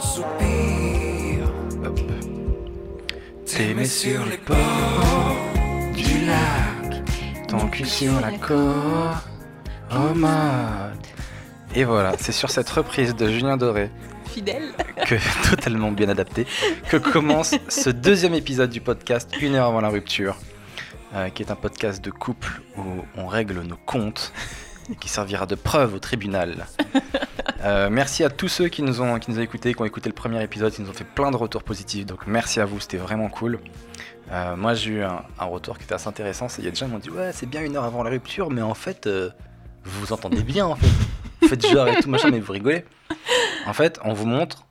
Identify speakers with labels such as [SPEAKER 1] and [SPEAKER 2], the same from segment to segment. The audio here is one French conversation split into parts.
[SPEAKER 1] soupir. T'aimer sur les bords du lac.
[SPEAKER 2] Ton cul sur la côte. Oh mode. Et voilà, c'est sur cette reprise de Julien Doré,
[SPEAKER 3] Fidèle.
[SPEAKER 2] que totalement bien adapté, que commence ce deuxième épisode du podcast Une heure avant la rupture, euh, qui est un podcast de couple où on règle nos comptes et qui servira de preuve au tribunal. Euh, merci à tous ceux qui nous ont qui nous ont écoutés, qui ont écouté le premier épisode, qui nous ont fait plein de retours positifs. Donc merci à vous, c'était vraiment cool. Euh, moi j'ai eu un, retour qui était assez intéressant. c'est- Il y a des gens qui m'ont dit ouais c'est bien une heure avant la rupture, mais en fait euh, vous vous entendez bien en fait. Vous faites genre et tout machin, mais vous rigolez. En fait on vous montre.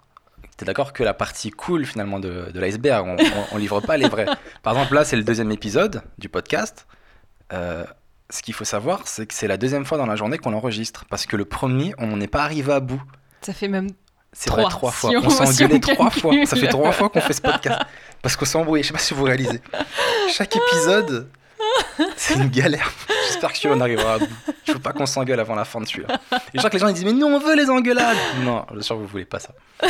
[SPEAKER 2] T'es d'accord que la partie cool finalement de, l'iceberg, on, on, livre pas les vrais. Par exemple là c'est le deuxième épisode du podcast. Ce qu'il faut savoir, c'est que c'est la deuxième fois dans la journée qu'on l'enregistre. Parce que le premier, on n'est pas arrivé à bout.
[SPEAKER 3] Ça fait même
[SPEAKER 2] C'est vrai,
[SPEAKER 3] Trois,
[SPEAKER 2] fois.
[SPEAKER 3] si
[SPEAKER 2] on
[SPEAKER 3] on-
[SPEAKER 2] s'est engueulé trois fois. Ça fait trois fois qu'on fait ce podcast. Parce qu'on s'est embrouillé. Je sais pas si vous réalisez. Chaque épisode, c'est une galère. J'espère que celui-là, on arrivera à bout. Je veux pas qu'on s'engueule avant la fin de celui-là. Et je crois que les gens ils disent Mais nous, on veut les engueulades. Non, je suis sûr que vous voulez pas ça.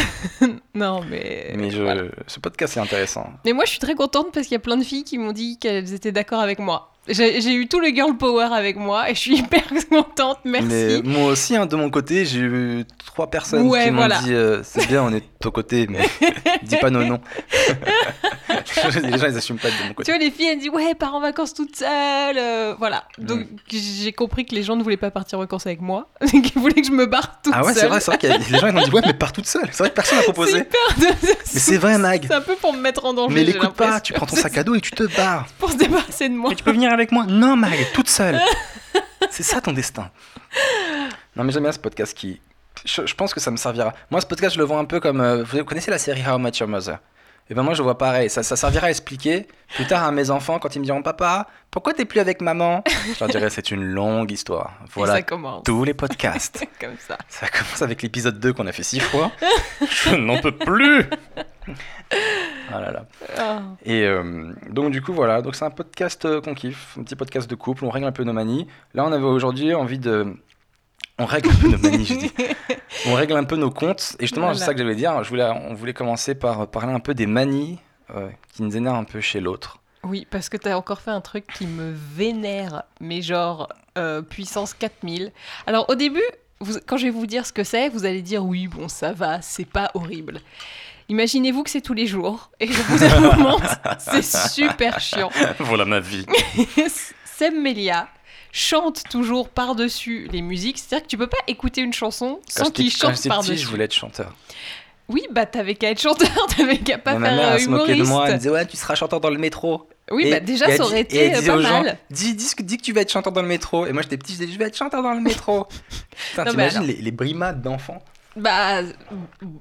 [SPEAKER 3] Non, mais.
[SPEAKER 2] Mais je-
[SPEAKER 3] voilà.
[SPEAKER 2] ce podcast est intéressant.
[SPEAKER 3] Mais moi, je suis très contente parce qu'il y a plein de filles qui m'ont dit qu'elles étaient d'accord avec moi. J'ai eu tout le girl power avec moi et je suis hyper contente. Merci.
[SPEAKER 2] Mais moi aussi, hein, de mon côté, j'ai eu trois personnes
[SPEAKER 3] Ouais,
[SPEAKER 2] qui m'ont
[SPEAKER 3] voilà.
[SPEAKER 2] dit euh, C'est bien, on est de ton côté, mais dis pas nos noms. les gens, ils assument pas de mon
[SPEAKER 3] Tu
[SPEAKER 2] côté.
[SPEAKER 3] vois, les filles, elles disent Ouais, pars en vacances toute seule. euh, voilà. Donc,
[SPEAKER 2] Mm.
[SPEAKER 3] j'ai compris que les gens ne voulaient pas partir en vacances avec moi. Qu'ils voulaient que je me barre toute
[SPEAKER 2] Ah ouais, c'est
[SPEAKER 3] seule.
[SPEAKER 2] vrai, c'est vrai qu'il y a les gens ils m'ont dit Ouais, mais pars toute seule. C'est vrai que personne n'a proposé. Mais c'est vrai, Mag.
[SPEAKER 3] C'est un peu pour me mettre en danger.
[SPEAKER 2] Mais l'écoute pas, tu prends ton sac à dos et tu te barres.
[SPEAKER 3] Pour se débarrasser de moi.
[SPEAKER 2] Mais tu peux venir avec moi Non, Mag, toute seule. C'est ça ton destin. Non, mais j'aime bien ce podcast qui. Je, je pense que ça me servira. Moi, ce podcast, je le vois un peu comme. euh, vous connaissez la série How I Met Your Mother? Et ben moi, je vois pareil. Ça, ça servira à expliquer plus tard à mes enfants quand ils me diront Papa, pourquoi t'es plus avec maman? Je leur dirai C'est une longue histoire. Voilà
[SPEAKER 3] ça commence.
[SPEAKER 2] tous les podcasts.
[SPEAKER 3] Comme ça.
[SPEAKER 2] Ça commence avec l'épisode 2 qu'on a fait six fois. Je n'en peux plus Ah là là.
[SPEAKER 3] Ah.
[SPEAKER 2] Et euh, donc du coup voilà, donc c'est un podcast euh, qu'on kiffe, un petit podcast de couple, on règle un peu nos manies. Là on avait aujourd'hui envie de... On règle un peu nos manies, je dis. On règle un peu nos comptes. Et justement, c'est ça que j'allais dire. Je voulais, on voulait commencer par parler un peu des manies euh, qui nous énervent un peu chez l'autre.
[SPEAKER 3] Oui, parce que t'as encore fait un truc qui me vénère, mais genre euh, puissance 4000. Alors au début, vous- quand je vais vous dire ce que c'est, vous allez dire oui, bon, ça va, c'est pas horrible. Imaginez-vous que c'est tous les jours, et je vous avoue, c'est super chiant.
[SPEAKER 2] voilà ma vie.
[SPEAKER 3] Seb Melia chante toujours par-dessus les musiques, c'est-à-dire que tu peux pas écouter une chanson sans qu'il chante par-dessus.
[SPEAKER 2] je voulais être chanteur.
[SPEAKER 3] Oui, bah t'avais qu'à être chanteur, t'avais qu'à pas
[SPEAKER 2] ma
[SPEAKER 3] faire
[SPEAKER 2] mère elle se moquait de moi, elle
[SPEAKER 3] humoriste.
[SPEAKER 2] disait ouais tu seras chanteur dans le métro.
[SPEAKER 3] Oui,
[SPEAKER 2] Et-
[SPEAKER 3] bah déjà ça aurait été euh, pas
[SPEAKER 2] gens,
[SPEAKER 3] mal.
[SPEAKER 2] Dis, dis, que- dis que tu vas être chanteur dans le métro. Et moi j'étais petit, je disais je vais être chanteur dans le métro. Putain, t'imagines les, les brimades d'enfants
[SPEAKER 3] Bah,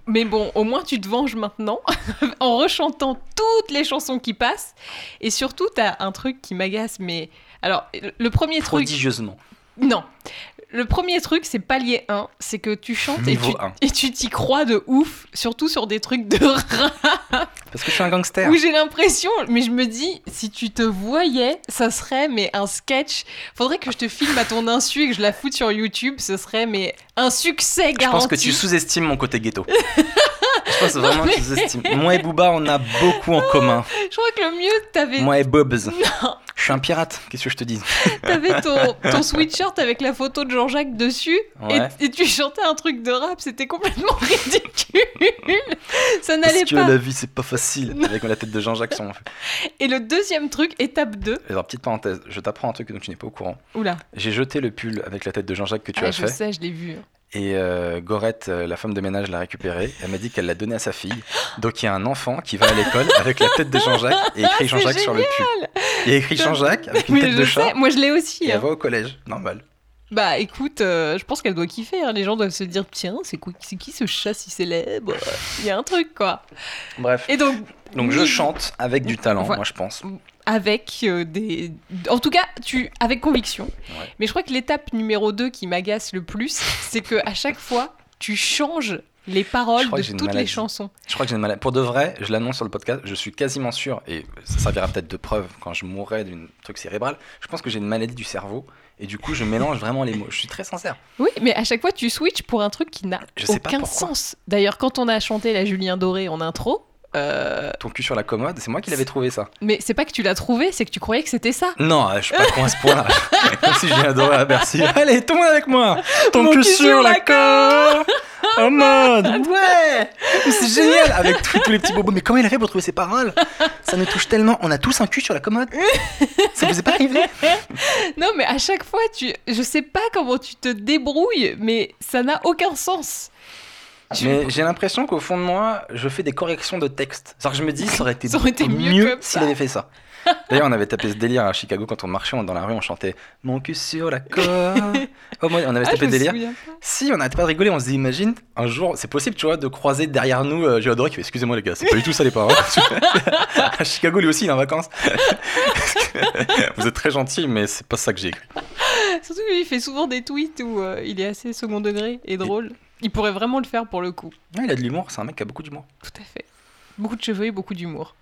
[SPEAKER 3] mais bon, au moins tu te venges maintenant en rechantant toutes les chansons qui passent. Et surtout, t'as un truc qui m'agace, mais. Alors, le premier truc.
[SPEAKER 2] prodigieusement.
[SPEAKER 3] Non. Le premier truc, c'est palier 1, c'est que tu chantes et tu, et tu t'y crois de ouf, surtout sur des trucs de rap
[SPEAKER 2] Parce que je suis un gangster.
[SPEAKER 3] où j'ai l'impression, mais je me dis, si tu te voyais, ça serait mais un sketch. Faudrait que je te filme à ton insu et que je la foute sur YouTube, ce serait mais un succès
[SPEAKER 2] Je
[SPEAKER 3] garanti.
[SPEAKER 2] pense que tu sous-estimes mon côté ghetto. je pense vraiment. Moi et Booba, on a beaucoup en commun.
[SPEAKER 3] Je crois que le mieux, t'avais
[SPEAKER 2] Moi et Bobs.
[SPEAKER 3] Non.
[SPEAKER 2] Je suis un pirate, qu'est-ce que je te dis
[SPEAKER 3] T'avais ton, ton sweatshirt avec la photo de Jean-Jacques dessus
[SPEAKER 2] Ouais.
[SPEAKER 3] et, et tu chantais un truc de rap, c'était complètement ridicule. Ça n'allait
[SPEAKER 2] Parce que
[SPEAKER 3] pas.
[SPEAKER 2] la vie, c'est pas facile. Avec la tête de Jean-Jacques sur mon.
[SPEAKER 3] Et le deuxième truc, étape 2.
[SPEAKER 2] Alors, petite parenthèse, je t'apprends un truc dont tu n'es pas au courant.
[SPEAKER 3] Oula,
[SPEAKER 2] J'ai jeté le pull avec la tête de Jean-Jacques que tu
[SPEAKER 3] Ah,
[SPEAKER 2] as
[SPEAKER 3] je
[SPEAKER 2] fait.
[SPEAKER 3] sais, je l'ai vu.
[SPEAKER 2] Et euh, Gorette, euh, la femme de ménage, l'a récupéré. Elle m'a dit qu'elle l'a donné à sa fille. Donc il y a un enfant qui va à l'école avec la tête de Jean-Jacques et écrit
[SPEAKER 3] Ah,
[SPEAKER 2] Jean-Jacques sur le pull. Il y a écrit Jean-Jacques avec une
[SPEAKER 3] Mais
[SPEAKER 2] tête de
[SPEAKER 3] sais,
[SPEAKER 2] chat.
[SPEAKER 3] moi je l'ai aussi.
[SPEAKER 2] Et elle
[SPEAKER 3] hein.
[SPEAKER 2] va au collège, normal.
[SPEAKER 3] Bah écoute, euh, je pense qu'elle doit kiffer. hein. Les gens doivent se dire tiens, c'est qui ce chat si célèbre? Il y a un truc quoi.
[SPEAKER 2] Bref.
[SPEAKER 3] Et donc,
[SPEAKER 2] Donc je chante avec du talent,
[SPEAKER 3] Voilà.
[SPEAKER 2] moi je pense.
[SPEAKER 3] Avec euh, des. En tout cas, tu avec conviction.
[SPEAKER 2] Ouais.
[SPEAKER 3] Mais je crois que l'étape numéro 2 qui m'agace le plus, c'est que à chaque fois, tu changes les paroles de toutes les chansons.
[SPEAKER 2] Je crois que j'ai une maladie. Pour de vrai, je l'annonce sur le podcast, je suis quasiment sûr, et ça servira peut-être de preuve quand je mourrai d'une truc cérébral, je pense que j'ai une maladie du cerveau, et du coup, je mélange vraiment les mots. Je suis très sincère.
[SPEAKER 3] Oui, mais à chaque fois, tu switches pour un truc qui n'a aucun sens. D'ailleurs, quand on a chanté la Julien Doré en intro, euh,
[SPEAKER 2] Ton cul sur la commode, c'est moi qui l'avais trouvé ça.
[SPEAKER 3] mais c'est pas que tu l'as trouvé, c'est que tu croyais que c'était ça.
[SPEAKER 2] Non, je suis pas con à ce point-là. Comme si je viens adorer à Bercy. Allez, tout le monde avec moi Ton
[SPEAKER 3] Mon
[SPEAKER 2] cul
[SPEAKER 3] cul
[SPEAKER 2] sur
[SPEAKER 3] sur
[SPEAKER 2] la corde En mode Ouais C'est génial Avec tous, tous les petits bobos. Mais comment il a fait pour trouver ces paroles? Ça nous touche tellement. On a tous un cul sur la commode Ça vous est pas arrivé?
[SPEAKER 3] Non, mais à chaque fois, tu, je sais pas comment tu te débrouilles, mais ça n'a aucun sens.
[SPEAKER 2] Mais j'ai l'impression qu'au fond de moi, je fais des corrections de texte. C'est-à-dire que je me dis, ça aurait été,
[SPEAKER 3] Ça aurait été mieux
[SPEAKER 2] s'il avait fait ça. D'ailleurs, on avait tapé ce délire à Chicago quand on marchait dans la rue, on chantait Mon cul sur la corde. Oh, on avait
[SPEAKER 3] Ah,
[SPEAKER 2] tapé ce délire. Si, on n'arrête pas de rigoler, on se dit, imagine, un jour, c'est possible, tu vois, de croiser derrière nous euh, Géodore qui fait, excusez-moi les gars, c'est pas du tout ça les paroles. à Chicago, lui aussi, il est en vacances. Vous êtes très gentil, mais c'est pas ça que j'ai écrit.
[SPEAKER 3] Surtout qu'il fait souvent des tweets où euh, il est assez second degré et drôle. Il pourrait vraiment le faire pour le coup.
[SPEAKER 2] Ouais, il a de l'humour, c'est un mec qui a beaucoup d'humour.
[SPEAKER 3] Tout à fait. Beaucoup de cheveux et beaucoup d'humour.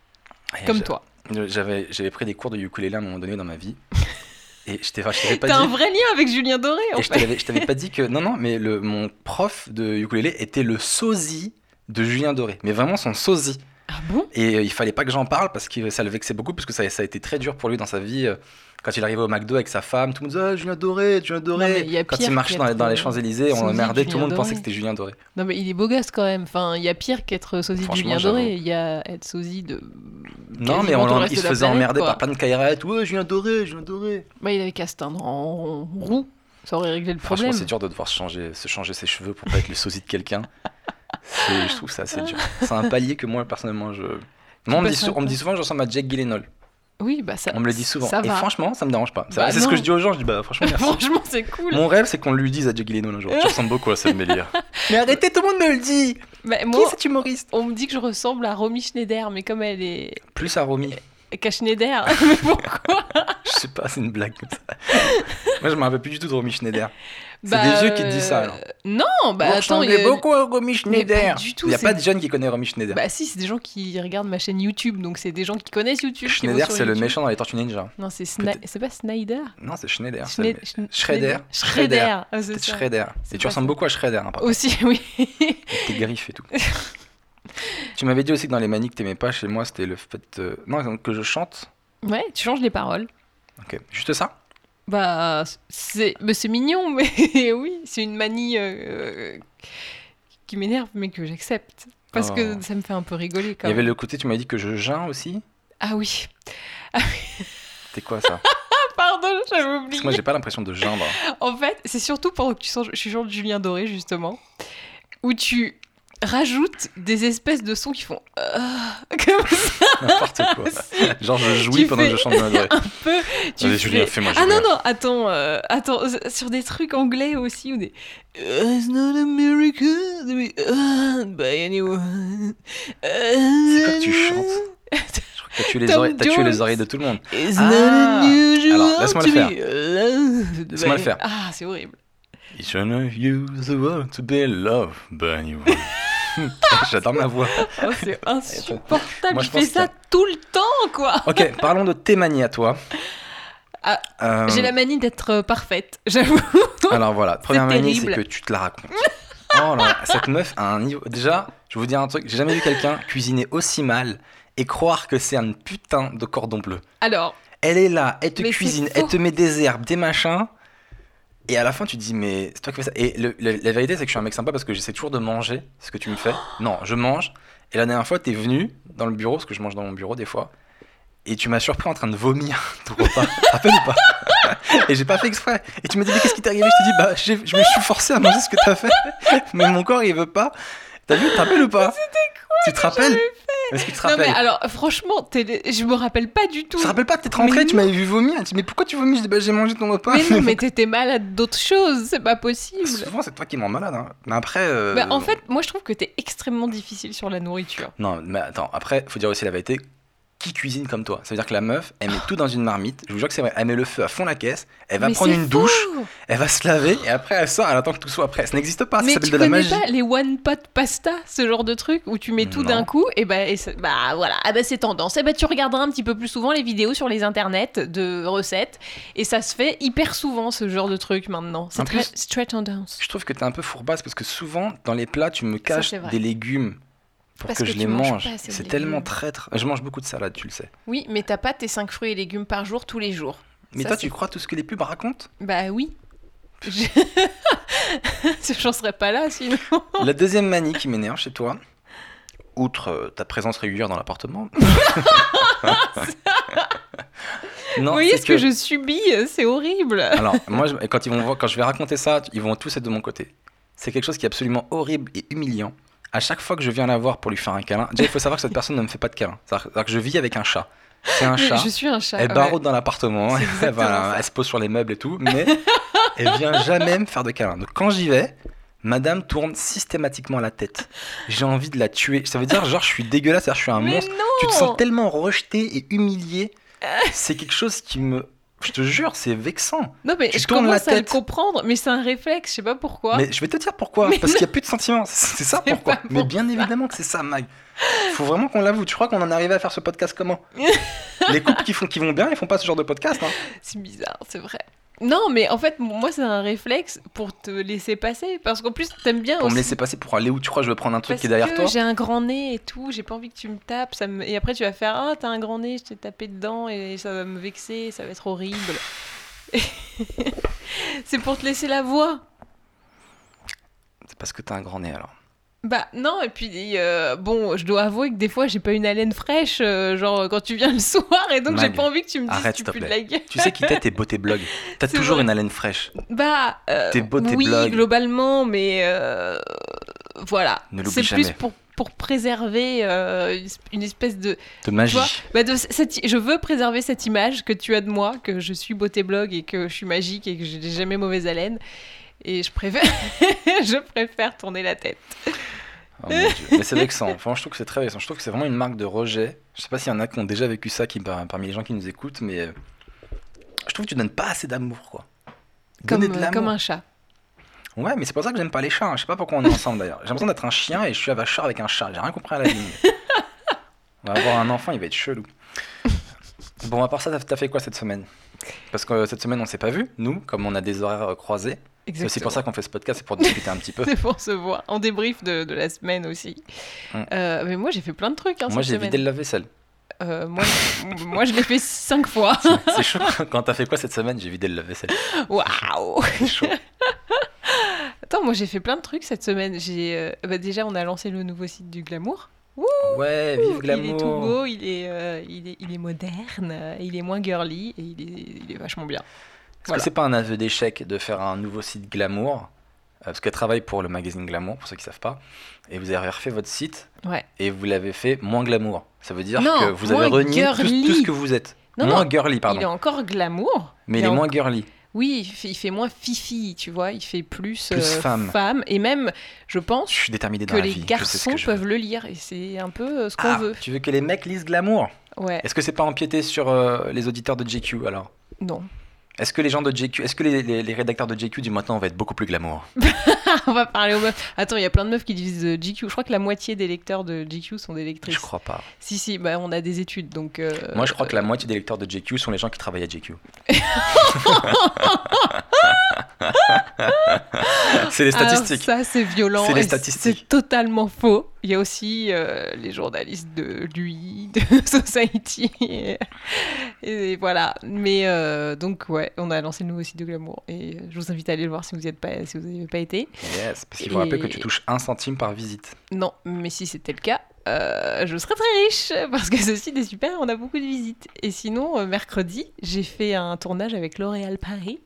[SPEAKER 3] Comme toi.
[SPEAKER 2] J'avais, j'avais pris des cours de ukulélé à un moment donné dans ma vie. Et je t'avais pas
[SPEAKER 3] T'as
[SPEAKER 2] dit.
[SPEAKER 3] un vrai lien avec Julien Doré en
[SPEAKER 2] Et je
[SPEAKER 3] fait.
[SPEAKER 2] t'avais, je t'avais pas dit que. Non, non, mais le, mon prof de ukulélé était le sosie de Julien Doré. Mais vraiment son sosie.
[SPEAKER 3] Ah bon?
[SPEAKER 2] Et euh, il fallait pas que j'en parle parce que ça le vexait beaucoup, parce que ça, ça a été très dur pour lui dans sa vie. Quand il arrivait au McDo avec sa femme, tout le monde disait Ah, Julien Doré, Julien Doré. Quand
[SPEAKER 3] pire
[SPEAKER 2] il marchait dans les,
[SPEAKER 3] qu'être,
[SPEAKER 2] dans les
[SPEAKER 3] euh,
[SPEAKER 2] Champs-Élysées, on l'emmerdait, tout le monde pensait que c'était Julien Doré.
[SPEAKER 3] Non mais il est beau gosse quand même. Enfin, il y a pire qu'être sosie de
[SPEAKER 2] Franchement,
[SPEAKER 3] Julien. Doré. Il y a être sosie de.
[SPEAKER 2] Non, mais on il se faisait
[SPEAKER 3] planète,
[SPEAKER 2] emmerder
[SPEAKER 3] quoi.
[SPEAKER 2] par plein de cairettes. Ouais, Julien Doré, Julien Doré.
[SPEAKER 3] Bah, il avait qu'à se teindre en roux. Ça aurait réglé le
[SPEAKER 2] Franchement,
[SPEAKER 3] problème.
[SPEAKER 2] c'est dur de devoir se changer, se changer ses cheveux pour pas être le sosie de quelqu'un. Je trouve ça assez dur. C'est un palier que moi, personnellement, je. Moi, on me, dit sou- on me
[SPEAKER 3] sympa.
[SPEAKER 2] dit souvent que je ressemble à Jake Gyllenhaal.
[SPEAKER 3] Oui, bah ça.
[SPEAKER 2] On me le dit souvent.
[SPEAKER 3] Ça
[SPEAKER 2] Et
[SPEAKER 3] va.
[SPEAKER 2] franchement, ça me dérange pas. C'est
[SPEAKER 3] Bah
[SPEAKER 2] c'est ce que je dis aux gens. Je dis, bah, franchement, merci.
[SPEAKER 3] Franchement, c'est cool.
[SPEAKER 2] Mon rêve, c'est qu'on lui dise à Jake Gyllenhaal un jour. Tu ressembles beaucoup à Sam Mélière. Mais arrêtez, tout le monde me le dit.
[SPEAKER 3] Bah,
[SPEAKER 2] Qui
[SPEAKER 3] moi,
[SPEAKER 2] est cet humoriste?
[SPEAKER 3] on me dit que je ressemble à Romy Schneider, mais comme elle est
[SPEAKER 2] Plus à Romy.
[SPEAKER 3] qu'à Schneider, mais pourquoi?
[SPEAKER 2] Je sais pas, c'est une blague comme ça. Moi, je me rappelle plus du tout de Romy Schneider. C'est
[SPEAKER 3] Bah,
[SPEAKER 2] des vieux qui te disent ça, alors.
[SPEAKER 3] euh, Non, bah attends, il y a...
[SPEAKER 2] beaucoup à Romy Schneider.
[SPEAKER 3] pas du tout,
[SPEAKER 2] Il n'y a pas de jeune qui connaît Romy Schneider.
[SPEAKER 3] Bah si, c'est des gens qui regardent ma chaîne YouTube, donc c'est des gens qui connaissent YouTube. qui
[SPEAKER 2] Schneider, c'est le méchant dans les Tortues Ninja.
[SPEAKER 3] Non, c'est c'est pas Snyder?
[SPEAKER 2] Non, c'est Schneider.
[SPEAKER 3] Schne- Schne-
[SPEAKER 2] Schrader.
[SPEAKER 3] Schrader, ah, c'est.
[SPEAKER 2] Schrader. Et tu ressembles
[SPEAKER 3] ça.
[SPEAKER 2] beaucoup à Schrader, hein, par contre,
[SPEAKER 3] Aussi, oui.
[SPEAKER 2] tes griffes et tout. tu m'avais dit aussi que dans les manies que t'aimais pas, chez moi, c'était le fait euh, non, que je chante.
[SPEAKER 3] Ouais, tu changes les paroles.
[SPEAKER 2] Ok, juste ça?
[SPEAKER 3] Bah, c'est c'est mignon, mais oui, c'est une manie euh, qui m'énerve, mais que j'accepte. Parce
[SPEAKER 2] Oh.
[SPEAKER 3] que ça me fait un peu rigoler
[SPEAKER 2] Il
[SPEAKER 3] quand
[SPEAKER 2] y avait le côté, tu m'avais dit que je geins aussi?
[SPEAKER 3] Ah oui.
[SPEAKER 2] C'était quoi ça?
[SPEAKER 3] Ah, pardon, j'avais
[SPEAKER 2] Parce
[SPEAKER 3] oublié.
[SPEAKER 2] que moi, j'ai pas l'impression de geindre.
[SPEAKER 3] En fait, c'est surtout pendant que tu sens, je suis genre Julien Doré justement, où tu rajoutes des espèces de sons qui font ah comme ça
[SPEAKER 2] N'importe quoi. Genre, je jouis
[SPEAKER 3] Tu
[SPEAKER 2] pendant que je chante Julien Doré.
[SPEAKER 3] un peu. Tu
[SPEAKER 2] Julien,
[SPEAKER 3] fais-
[SPEAKER 2] fais-moi
[SPEAKER 3] Ah
[SPEAKER 2] Julien.
[SPEAKER 3] non non, attends, euh, attends, euh, sur des trucs anglais aussi ou des. It's not a miracle to be earned by anyone.
[SPEAKER 2] C'est quoi que tu chantes t'as tué, les oreilles, tué les oreilles de tout le monde.
[SPEAKER 3] It's
[SPEAKER 2] Ah.
[SPEAKER 3] not
[SPEAKER 2] Alors, laisse-moi le faire.
[SPEAKER 3] be
[SPEAKER 2] Laisse-moi le faire.
[SPEAKER 3] Ah, c'est horrible.
[SPEAKER 2] One of you the one to be loved by anyone. J'adore ma voix.
[SPEAKER 3] Oh, c'est insupportable.
[SPEAKER 2] Moi,
[SPEAKER 3] je fais ça tout le temps, quoi.
[SPEAKER 2] Ok, parlons de tes manies à toi.
[SPEAKER 3] Ah,
[SPEAKER 2] Euh,
[SPEAKER 3] J'ai la manie d'être euh, parfaite, j'avoue.
[SPEAKER 2] Alors voilà, première manie, c'est que tu te la racontes. Oh là, cette meuf a un niveau. Déjà, je vais vous dire un truc, j'ai jamais vu quelqu'un cuisiner aussi mal et croire que c'est un putain de cordon bleu.
[SPEAKER 3] Alors,
[SPEAKER 2] Elle est là, elle te cuisine, elle te met des herbes, des machins. Et à la fin, tu te dis, mais c'est toi qui fais ça. Et le- le- la vérité, c'est que je suis un mec sympa parce que j'essaie toujours de manger ce que tu me fais. Non, je mange. Et la dernière fois, t'es venu dans le bureau, parce que je mange dans mon bureau des fois. Et tu m'as surpris en train de vomir ton repas. Rappelles ou pas? Et j'ai pas fait exprès. Et tu m'as dit, mais qu'est-ce qui t'est arrivé? Je te dis, bah, je me suis forcé à manger ce que t'as fait. Mais mon corps, il veut pas. T'as vu, rappelles ou pas C'était quoi Tu te rappelles Est-ce que tu te
[SPEAKER 3] non mais
[SPEAKER 2] rappelles
[SPEAKER 3] alors, franchement, t'es- je me rappelle pas du tout.
[SPEAKER 2] Tu te rappelles pas T'es rentré,
[SPEAKER 3] Mais
[SPEAKER 2] tu m'avais vu vomir. Tu dis, mais pourquoi tu vomis? Je dis, bah, j'ai mangé ton repas.
[SPEAKER 3] Mais non, mais t'étais malade d'autres choses, c'est pas possible.
[SPEAKER 2] Souvent, c'est toi qui m'en malade. Hein. Mais après. euh,
[SPEAKER 3] Bah, en fait, moi je trouve que t'es extrêmement difficile sur la nourriture.
[SPEAKER 2] Non, mais attends, après, faut dire aussi la vérité. Qui cuisine comme toi. Ça veut dire que la meuf, elle met tout dans une marmite. Je vous jure que c'est vrai. Elle met le feu à fond la caisse. Elle va
[SPEAKER 3] Mais
[SPEAKER 2] prendre une douche. Elle va se laver. Et après, elle sort. Elle attend que tout soit prêt. Ça n'existe pas. Ça
[SPEAKER 3] Mais
[SPEAKER 2] s'appelle
[SPEAKER 3] tu
[SPEAKER 2] de la magie.
[SPEAKER 3] pas les one pot pasta, ce genre de truc où tu mets tout d'un coup et bah, et ça- bah voilà, ah bah c'est tendance. Et bah tu regarderas un petit peu plus souvent les vidéos sur les internets de recettes et ça se fait hyper souvent ce genre de truc maintenant. C'est très, très tendance.
[SPEAKER 2] Je trouve que t'es un peu fourbasse parce que souvent, dans les plats, tu me caches des légumes pour
[SPEAKER 3] Parce
[SPEAKER 2] que,
[SPEAKER 3] que
[SPEAKER 2] je les mange. C'est tellement traître. Je mange beaucoup de salade, tu le sais.
[SPEAKER 3] Oui, mais t'as pas tes 5 fruits et légumes par jour tous les jours.
[SPEAKER 2] Mais
[SPEAKER 3] Ça,
[SPEAKER 2] toi, tu crois tout ce que les pubs racontent?
[SPEAKER 3] Bah oui. Je- J'en serais pas là sinon.
[SPEAKER 2] La deuxième manie qui m'énerve chez toi, outre euh, ta présence régulière dans l'appartement. non,
[SPEAKER 3] Vous voyez ce que... je subis, c'est horrible.
[SPEAKER 2] Alors, moi, je- quand, ils vont quand je vais raconter ça, ils vont tous être de mon côté. C'est quelque chose qui est absolument horrible et humiliant. À chaque fois que je viens la voir pour lui faire un câlin, déjà, il faut savoir que cette personne ne me fait pas de câlin. C'est-à-dire que je vis avec un chat. C'est un chat.
[SPEAKER 3] Je suis un chat.
[SPEAKER 2] Elle
[SPEAKER 3] ouais.
[SPEAKER 2] baraude dans l'appartement, elle, se pose sur les meubles et tout, mais elle vient jamais me faire de câlin. Donc quand j'y vais, madame tourne systématiquement la tête. J'ai envie de la tuer. Ça veut dire, genre, je suis dégueulasse, c'est-à-dire, je suis un
[SPEAKER 3] Mais
[SPEAKER 2] monstre.
[SPEAKER 3] non
[SPEAKER 2] Tu te sens tellement rejeté et humilié. C'est quelque chose qui me. Je te jure, c'est vexant.
[SPEAKER 3] Non mais
[SPEAKER 2] Tu
[SPEAKER 3] je commence à le comprendre, mais c'est un réflexe, je sais pas pourquoi.
[SPEAKER 2] Mais je vais te dire pourquoi.
[SPEAKER 3] Mais
[SPEAKER 2] Parce qu'il n'y a plus de sentiments. C'est ça pourquoi. Mais bien
[SPEAKER 3] ça.
[SPEAKER 2] évidemment que c'est ça, Mag. Faut vraiment qu'on l'avoue. Tu crois qu'on en est arrivé à faire ce podcast comment? Les couples qui, font, qui vont bien, ils font pas ce genre de podcast. Hein.
[SPEAKER 3] C'est bizarre, c'est vrai. Non, mais en fait, moi, c'est un réflexe pour te laisser passer. Parce qu'en plus, t'aimes bien
[SPEAKER 2] Pour
[SPEAKER 3] aussi.
[SPEAKER 2] me laisser passer pour aller où tu crois je veux prendre un truc
[SPEAKER 3] parce
[SPEAKER 2] qui est derrière
[SPEAKER 3] que
[SPEAKER 2] toi.
[SPEAKER 3] j'ai un grand nez et tout, j'ai pas envie que tu me tapes. Ça me... Et après, tu vas faire Ah, t'as un grand nez, je t'ai tapé dedans et ça va me vexer, ça va être horrible. c'est pour te laisser la voix.
[SPEAKER 2] C'est parce que t'as un grand nez alors.
[SPEAKER 3] Bah non, et puis euh, bon, je dois avouer que des fois j'ai pas une haleine fraîche, euh, genre quand tu viens le soir, et donc j'ai pas envie que tu me dises
[SPEAKER 2] arrête,
[SPEAKER 3] tu
[SPEAKER 2] te
[SPEAKER 3] de la.
[SPEAKER 2] Tu sais qui t'es tes beauté blog. T'as toujours
[SPEAKER 3] vrai.
[SPEAKER 2] une haleine fraîche.
[SPEAKER 3] Bah euh,
[SPEAKER 2] T'es
[SPEAKER 3] oui,
[SPEAKER 2] blog.
[SPEAKER 3] globalement, mais voilà.
[SPEAKER 2] Ne l'oublie
[SPEAKER 3] C'est plus pour, pour préserver euh, une espèce de,
[SPEAKER 2] De magie.
[SPEAKER 3] vois, bah, de cette, je veux préserver cette image que tu as de moi, que je suis beauté blog et que je suis magique et que j'ai jamais mauvaise haleine. Et je préfère, je préfère tourner la tête.
[SPEAKER 2] Oh mon Dieu. Mais c'est vexant. Enfin, je trouve que c'est très vexant. Je trouve que c'est vraiment une marque de rejet. Je sais pas s'il y en a qui ont déjà vécu ça qui, par- parmi les gens qui nous écoutent, mais euh, je trouve que tu donnes pas assez d'amour, quoi.
[SPEAKER 3] Comme,
[SPEAKER 2] de
[SPEAKER 3] euh, comme un chat.
[SPEAKER 2] Ouais, mais c'est pour ça que j'aime pas les chats. hein. Je sais pas pourquoi on est ensemble d'ailleurs. J'ai l'impression d'être un chien et je suis avacheur avec un chat. J'ai rien compris à la ligne. On va avoir un enfant, il va être chelou. Bon, à part ça, t'as fait quoi cette semaine? Parce que euh, cette semaine, on s'est pas vu, nous, comme on a des horaires euh, croisés. C'est aussi pour ça qu'on fait ce podcast, c'est pour discuter un petit peu.
[SPEAKER 3] C'est pour se voir. En débrief de, de la semaine aussi. Euh, mais moi, j'ai fait plein de trucs. Hein,
[SPEAKER 2] Moi, j'ai vidé le lave-vaisselle.
[SPEAKER 3] Euh, moi, moi, je l'ai fait cinq fois.
[SPEAKER 2] C'est chaud. Quand t'as fait quoi cette semaine J'ai vidé le lave-vaisselle.
[SPEAKER 3] Waouh
[SPEAKER 2] C'est chaud.
[SPEAKER 3] Attends, moi, j'ai fait plein de trucs cette semaine. J'ai, bah, déjà, on a lancé le nouveau site du Glamour.
[SPEAKER 2] Ouais, vive
[SPEAKER 3] Il est tout
[SPEAKER 2] glamour.
[SPEAKER 3] beau, il est, euh, il est, il est moderne, euh, il est moins girly et il est, il est vachement bien.
[SPEAKER 2] Est-ce
[SPEAKER 3] Voilà.
[SPEAKER 2] que c'est pas un aveu d'échec de faire un nouveau site glamour Euh, Parce qu'elle travaille pour le magazine Glamour, pour ceux qui savent pas. Et vous avez refait votre site
[SPEAKER 3] Ouais.
[SPEAKER 2] et vous l'avez fait moins glamour. Ça veut dire
[SPEAKER 3] Non,
[SPEAKER 2] que vous avez renié tout, ce que vous êtes.
[SPEAKER 3] Non,
[SPEAKER 2] moins
[SPEAKER 3] non,
[SPEAKER 2] girly,
[SPEAKER 3] Il est
[SPEAKER 2] pardon.
[SPEAKER 3] encore glamour.
[SPEAKER 2] Mais il est moins girly.
[SPEAKER 3] Oui, il fait, il fait moins fifi, tu vois. Il fait plus,
[SPEAKER 2] Plus
[SPEAKER 3] euh,
[SPEAKER 2] femme.
[SPEAKER 3] Et même, je pense
[SPEAKER 2] Je suis déterminé dans
[SPEAKER 3] que les
[SPEAKER 2] vie.
[SPEAKER 3] garçons
[SPEAKER 2] que
[SPEAKER 3] peuvent le lire. Et c'est un peu euh, ce qu'on
[SPEAKER 2] Ah,
[SPEAKER 3] veut.
[SPEAKER 2] tu veux que les mecs lisent glamour?
[SPEAKER 3] Ouais,
[SPEAKER 2] Est-ce que c'est pas empiéter sur euh, les auditeurs de JQ alors?
[SPEAKER 3] Non.
[SPEAKER 2] Est-ce que les gens de JQ, est-ce que les, les- les rédacteurs de JQ du maintenant on va être beaucoup plus glamour?
[SPEAKER 3] On va parler aux meufs. Attends, il y a plein de meufs qui disent euh, GQ. Je crois que la moitié des lecteurs de GQ sont des lectrices.
[SPEAKER 2] Je crois pas.
[SPEAKER 3] Si, si, bah, on a des études, donc... euh,
[SPEAKER 2] Moi je crois que la moitié des lecteurs de JQ sont les gens qui travaillent à JQ. c'est les
[SPEAKER 3] Alors,
[SPEAKER 2] statistiques.
[SPEAKER 3] ça, c'est violent.
[SPEAKER 2] C'est les statistiques.
[SPEAKER 3] C'est totalement faux. Il y a aussi euh, les journalistes de lui, de Society. Et, et voilà. Mais euh, donc, ouais, on a lancé le nouveau site de Glamour. Et euh, je vous invite à aller le voir si vous n'y êtes pas, si vous n'avez pas été.
[SPEAKER 2] Yes, parce qu'il faut rappeler que tu touches un centime par visite.
[SPEAKER 3] Non, mais si c'était le cas, euh, je serais très riche parce que ce site est super, on a beaucoup de visites. Et sinon, mercredi, j'ai fait un tournage avec L'Oréal Paris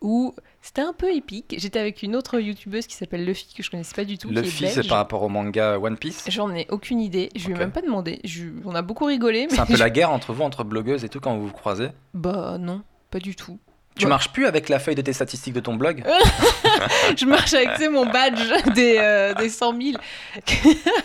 [SPEAKER 3] où c'était un peu épique. J'étais avec une autre youtubeuse qui s'appelle Luffy que je connaissais pas du tout.
[SPEAKER 2] Fils, c'est par rapport au manga One Piece.
[SPEAKER 3] J'en ai aucune idée, je lui ai même pas demandé. Je- On a beaucoup rigolé, mais.
[SPEAKER 2] C'est un peu la guerre entre vous, entre blogueuses et tout, quand vous vous croisez.
[SPEAKER 3] Bah non, pas du tout.
[SPEAKER 2] Tu
[SPEAKER 3] Ouais.
[SPEAKER 2] marches plus avec la feuille de tes statistiques de ton blog
[SPEAKER 3] Je marche avec tu sais, mon badge des, euh, des 100 000.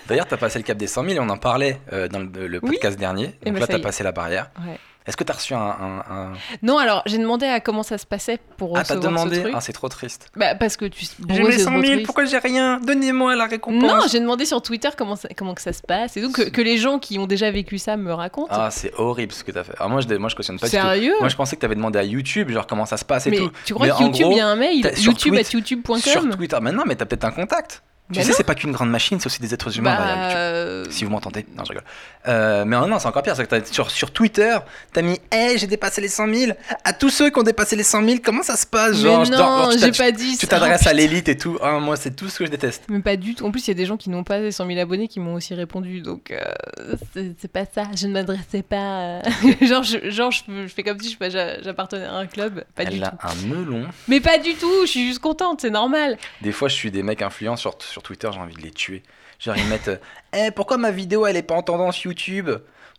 [SPEAKER 2] D'ailleurs, tu as passé le cap des 100 000 et on en parlait euh, dans le, le
[SPEAKER 3] Oui.
[SPEAKER 2] podcast dernier.
[SPEAKER 3] Eh
[SPEAKER 2] Donc
[SPEAKER 3] ben,
[SPEAKER 2] là,
[SPEAKER 3] ça
[SPEAKER 2] tu as passé la barrière.
[SPEAKER 3] Ouais.
[SPEAKER 2] Est-ce que tu as reçu un. un- un-
[SPEAKER 3] Non, alors j'ai demandé à comment ça se passait pour
[SPEAKER 2] Ah, t'as
[SPEAKER 3] recevoir ce
[SPEAKER 2] demandé
[SPEAKER 3] truc.
[SPEAKER 2] Ah, c'est trop triste.
[SPEAKER 3] Bah, parce que tu.
[SPEAKER 2] J'ai mes
[SPEAKER 3] c'est
[SPEAKER 2] 100
[SPEAKER 3] trop
[SPEAKER 2] 000,
[SPEAKER 3] triste.
[SPEAKER 2] pourquoi j'ai rien Donnez-moi la récompense.
[SPEAKER 3] Non, j'ai demandé sur Twitter comment ça, comment que ça se passe et donc que, que les gens qui ont déjà vécu ça me racontent.
[SPEAKER 2] Ah, c'est horrible ce que tu as fait. Alors, moi, je, moi, je cautionne pas du tout.
[SPEAKER 3] Sérieux
[SPEAKER 2] Moi, je pensais que tu avais demandé à YouTube, genre comment ça se passe et
[SPEAKER 3] Mais
[SPEAKER 2] tout.
[SPEAKER 3] tu crois
[SPEAKER 2] Mais
[SPEAKER 3] que YouTube, il y a un mail
[SPEAKER 2] t'as-
[SPEAKER 3] YouTube at youtube.com
[SPEAKER 2] Sur Twitter. Mais non, mais t'as peut-être un contact. Tu
[SPEAKER 3] Bah
[SPEAKER 2] sais,
[SPEAKER 3] non.
[SPEAKER 2] c'est pas qu'une grande machine, c'est aussi des êtres humains
[SPEAKER 3] Bah,
[SPEAKER 2] YouTube.
[SPEAKER 3] euh,
[SPEAKER 2] Si vous m'entendez. Non, je rigole. Euh, mais non, c'est encore pire. c'est que sur, sur Twitter, t'as mis Hey, j'ai dépassé les 100 000. À tous ceux qui ont dépassé les 100 000, comment ça se passe
[SPEAKER 3] mais
[SPEAKER 2] Genre,
[SPEAKER 3] non,
[SPEAKER 2] genre,
[SPEAKER 3] j'ai pas dit
[SPEAKER 2] tu
[SPEAKER 3] ça.
[SPEAKER 2] t'adresses à l'élite et tout. Ah, moi, c'est tout ce que je déteste.
[SPEAKER 3] Mais pas du tout. En plus, il y a des gens qui n'ont pas les 100 000 abonnés qui m'ont aussi répondu. Donc, euh, c'est c'est pas ça. Je ne m'adressais pas. euh, genre, je, genre je, je fais comme si je- j'appartenais à un club. Pas du
[SPEAKER 2] Elle a
[SPEAKER 3] tout.
[SPEAKER 2] un melon.
[SPEAKER 3] Mais pas du tout. Je suis juste contente. C'est normal.
[SPEAKER 2] Des fois, je suis des mecs influents sur, sur Twitter, j'ai envie de les tuer. Genre, ils mettent euh, Eh, pourquoi ma vidéo, elle est pas en tendance YouTube?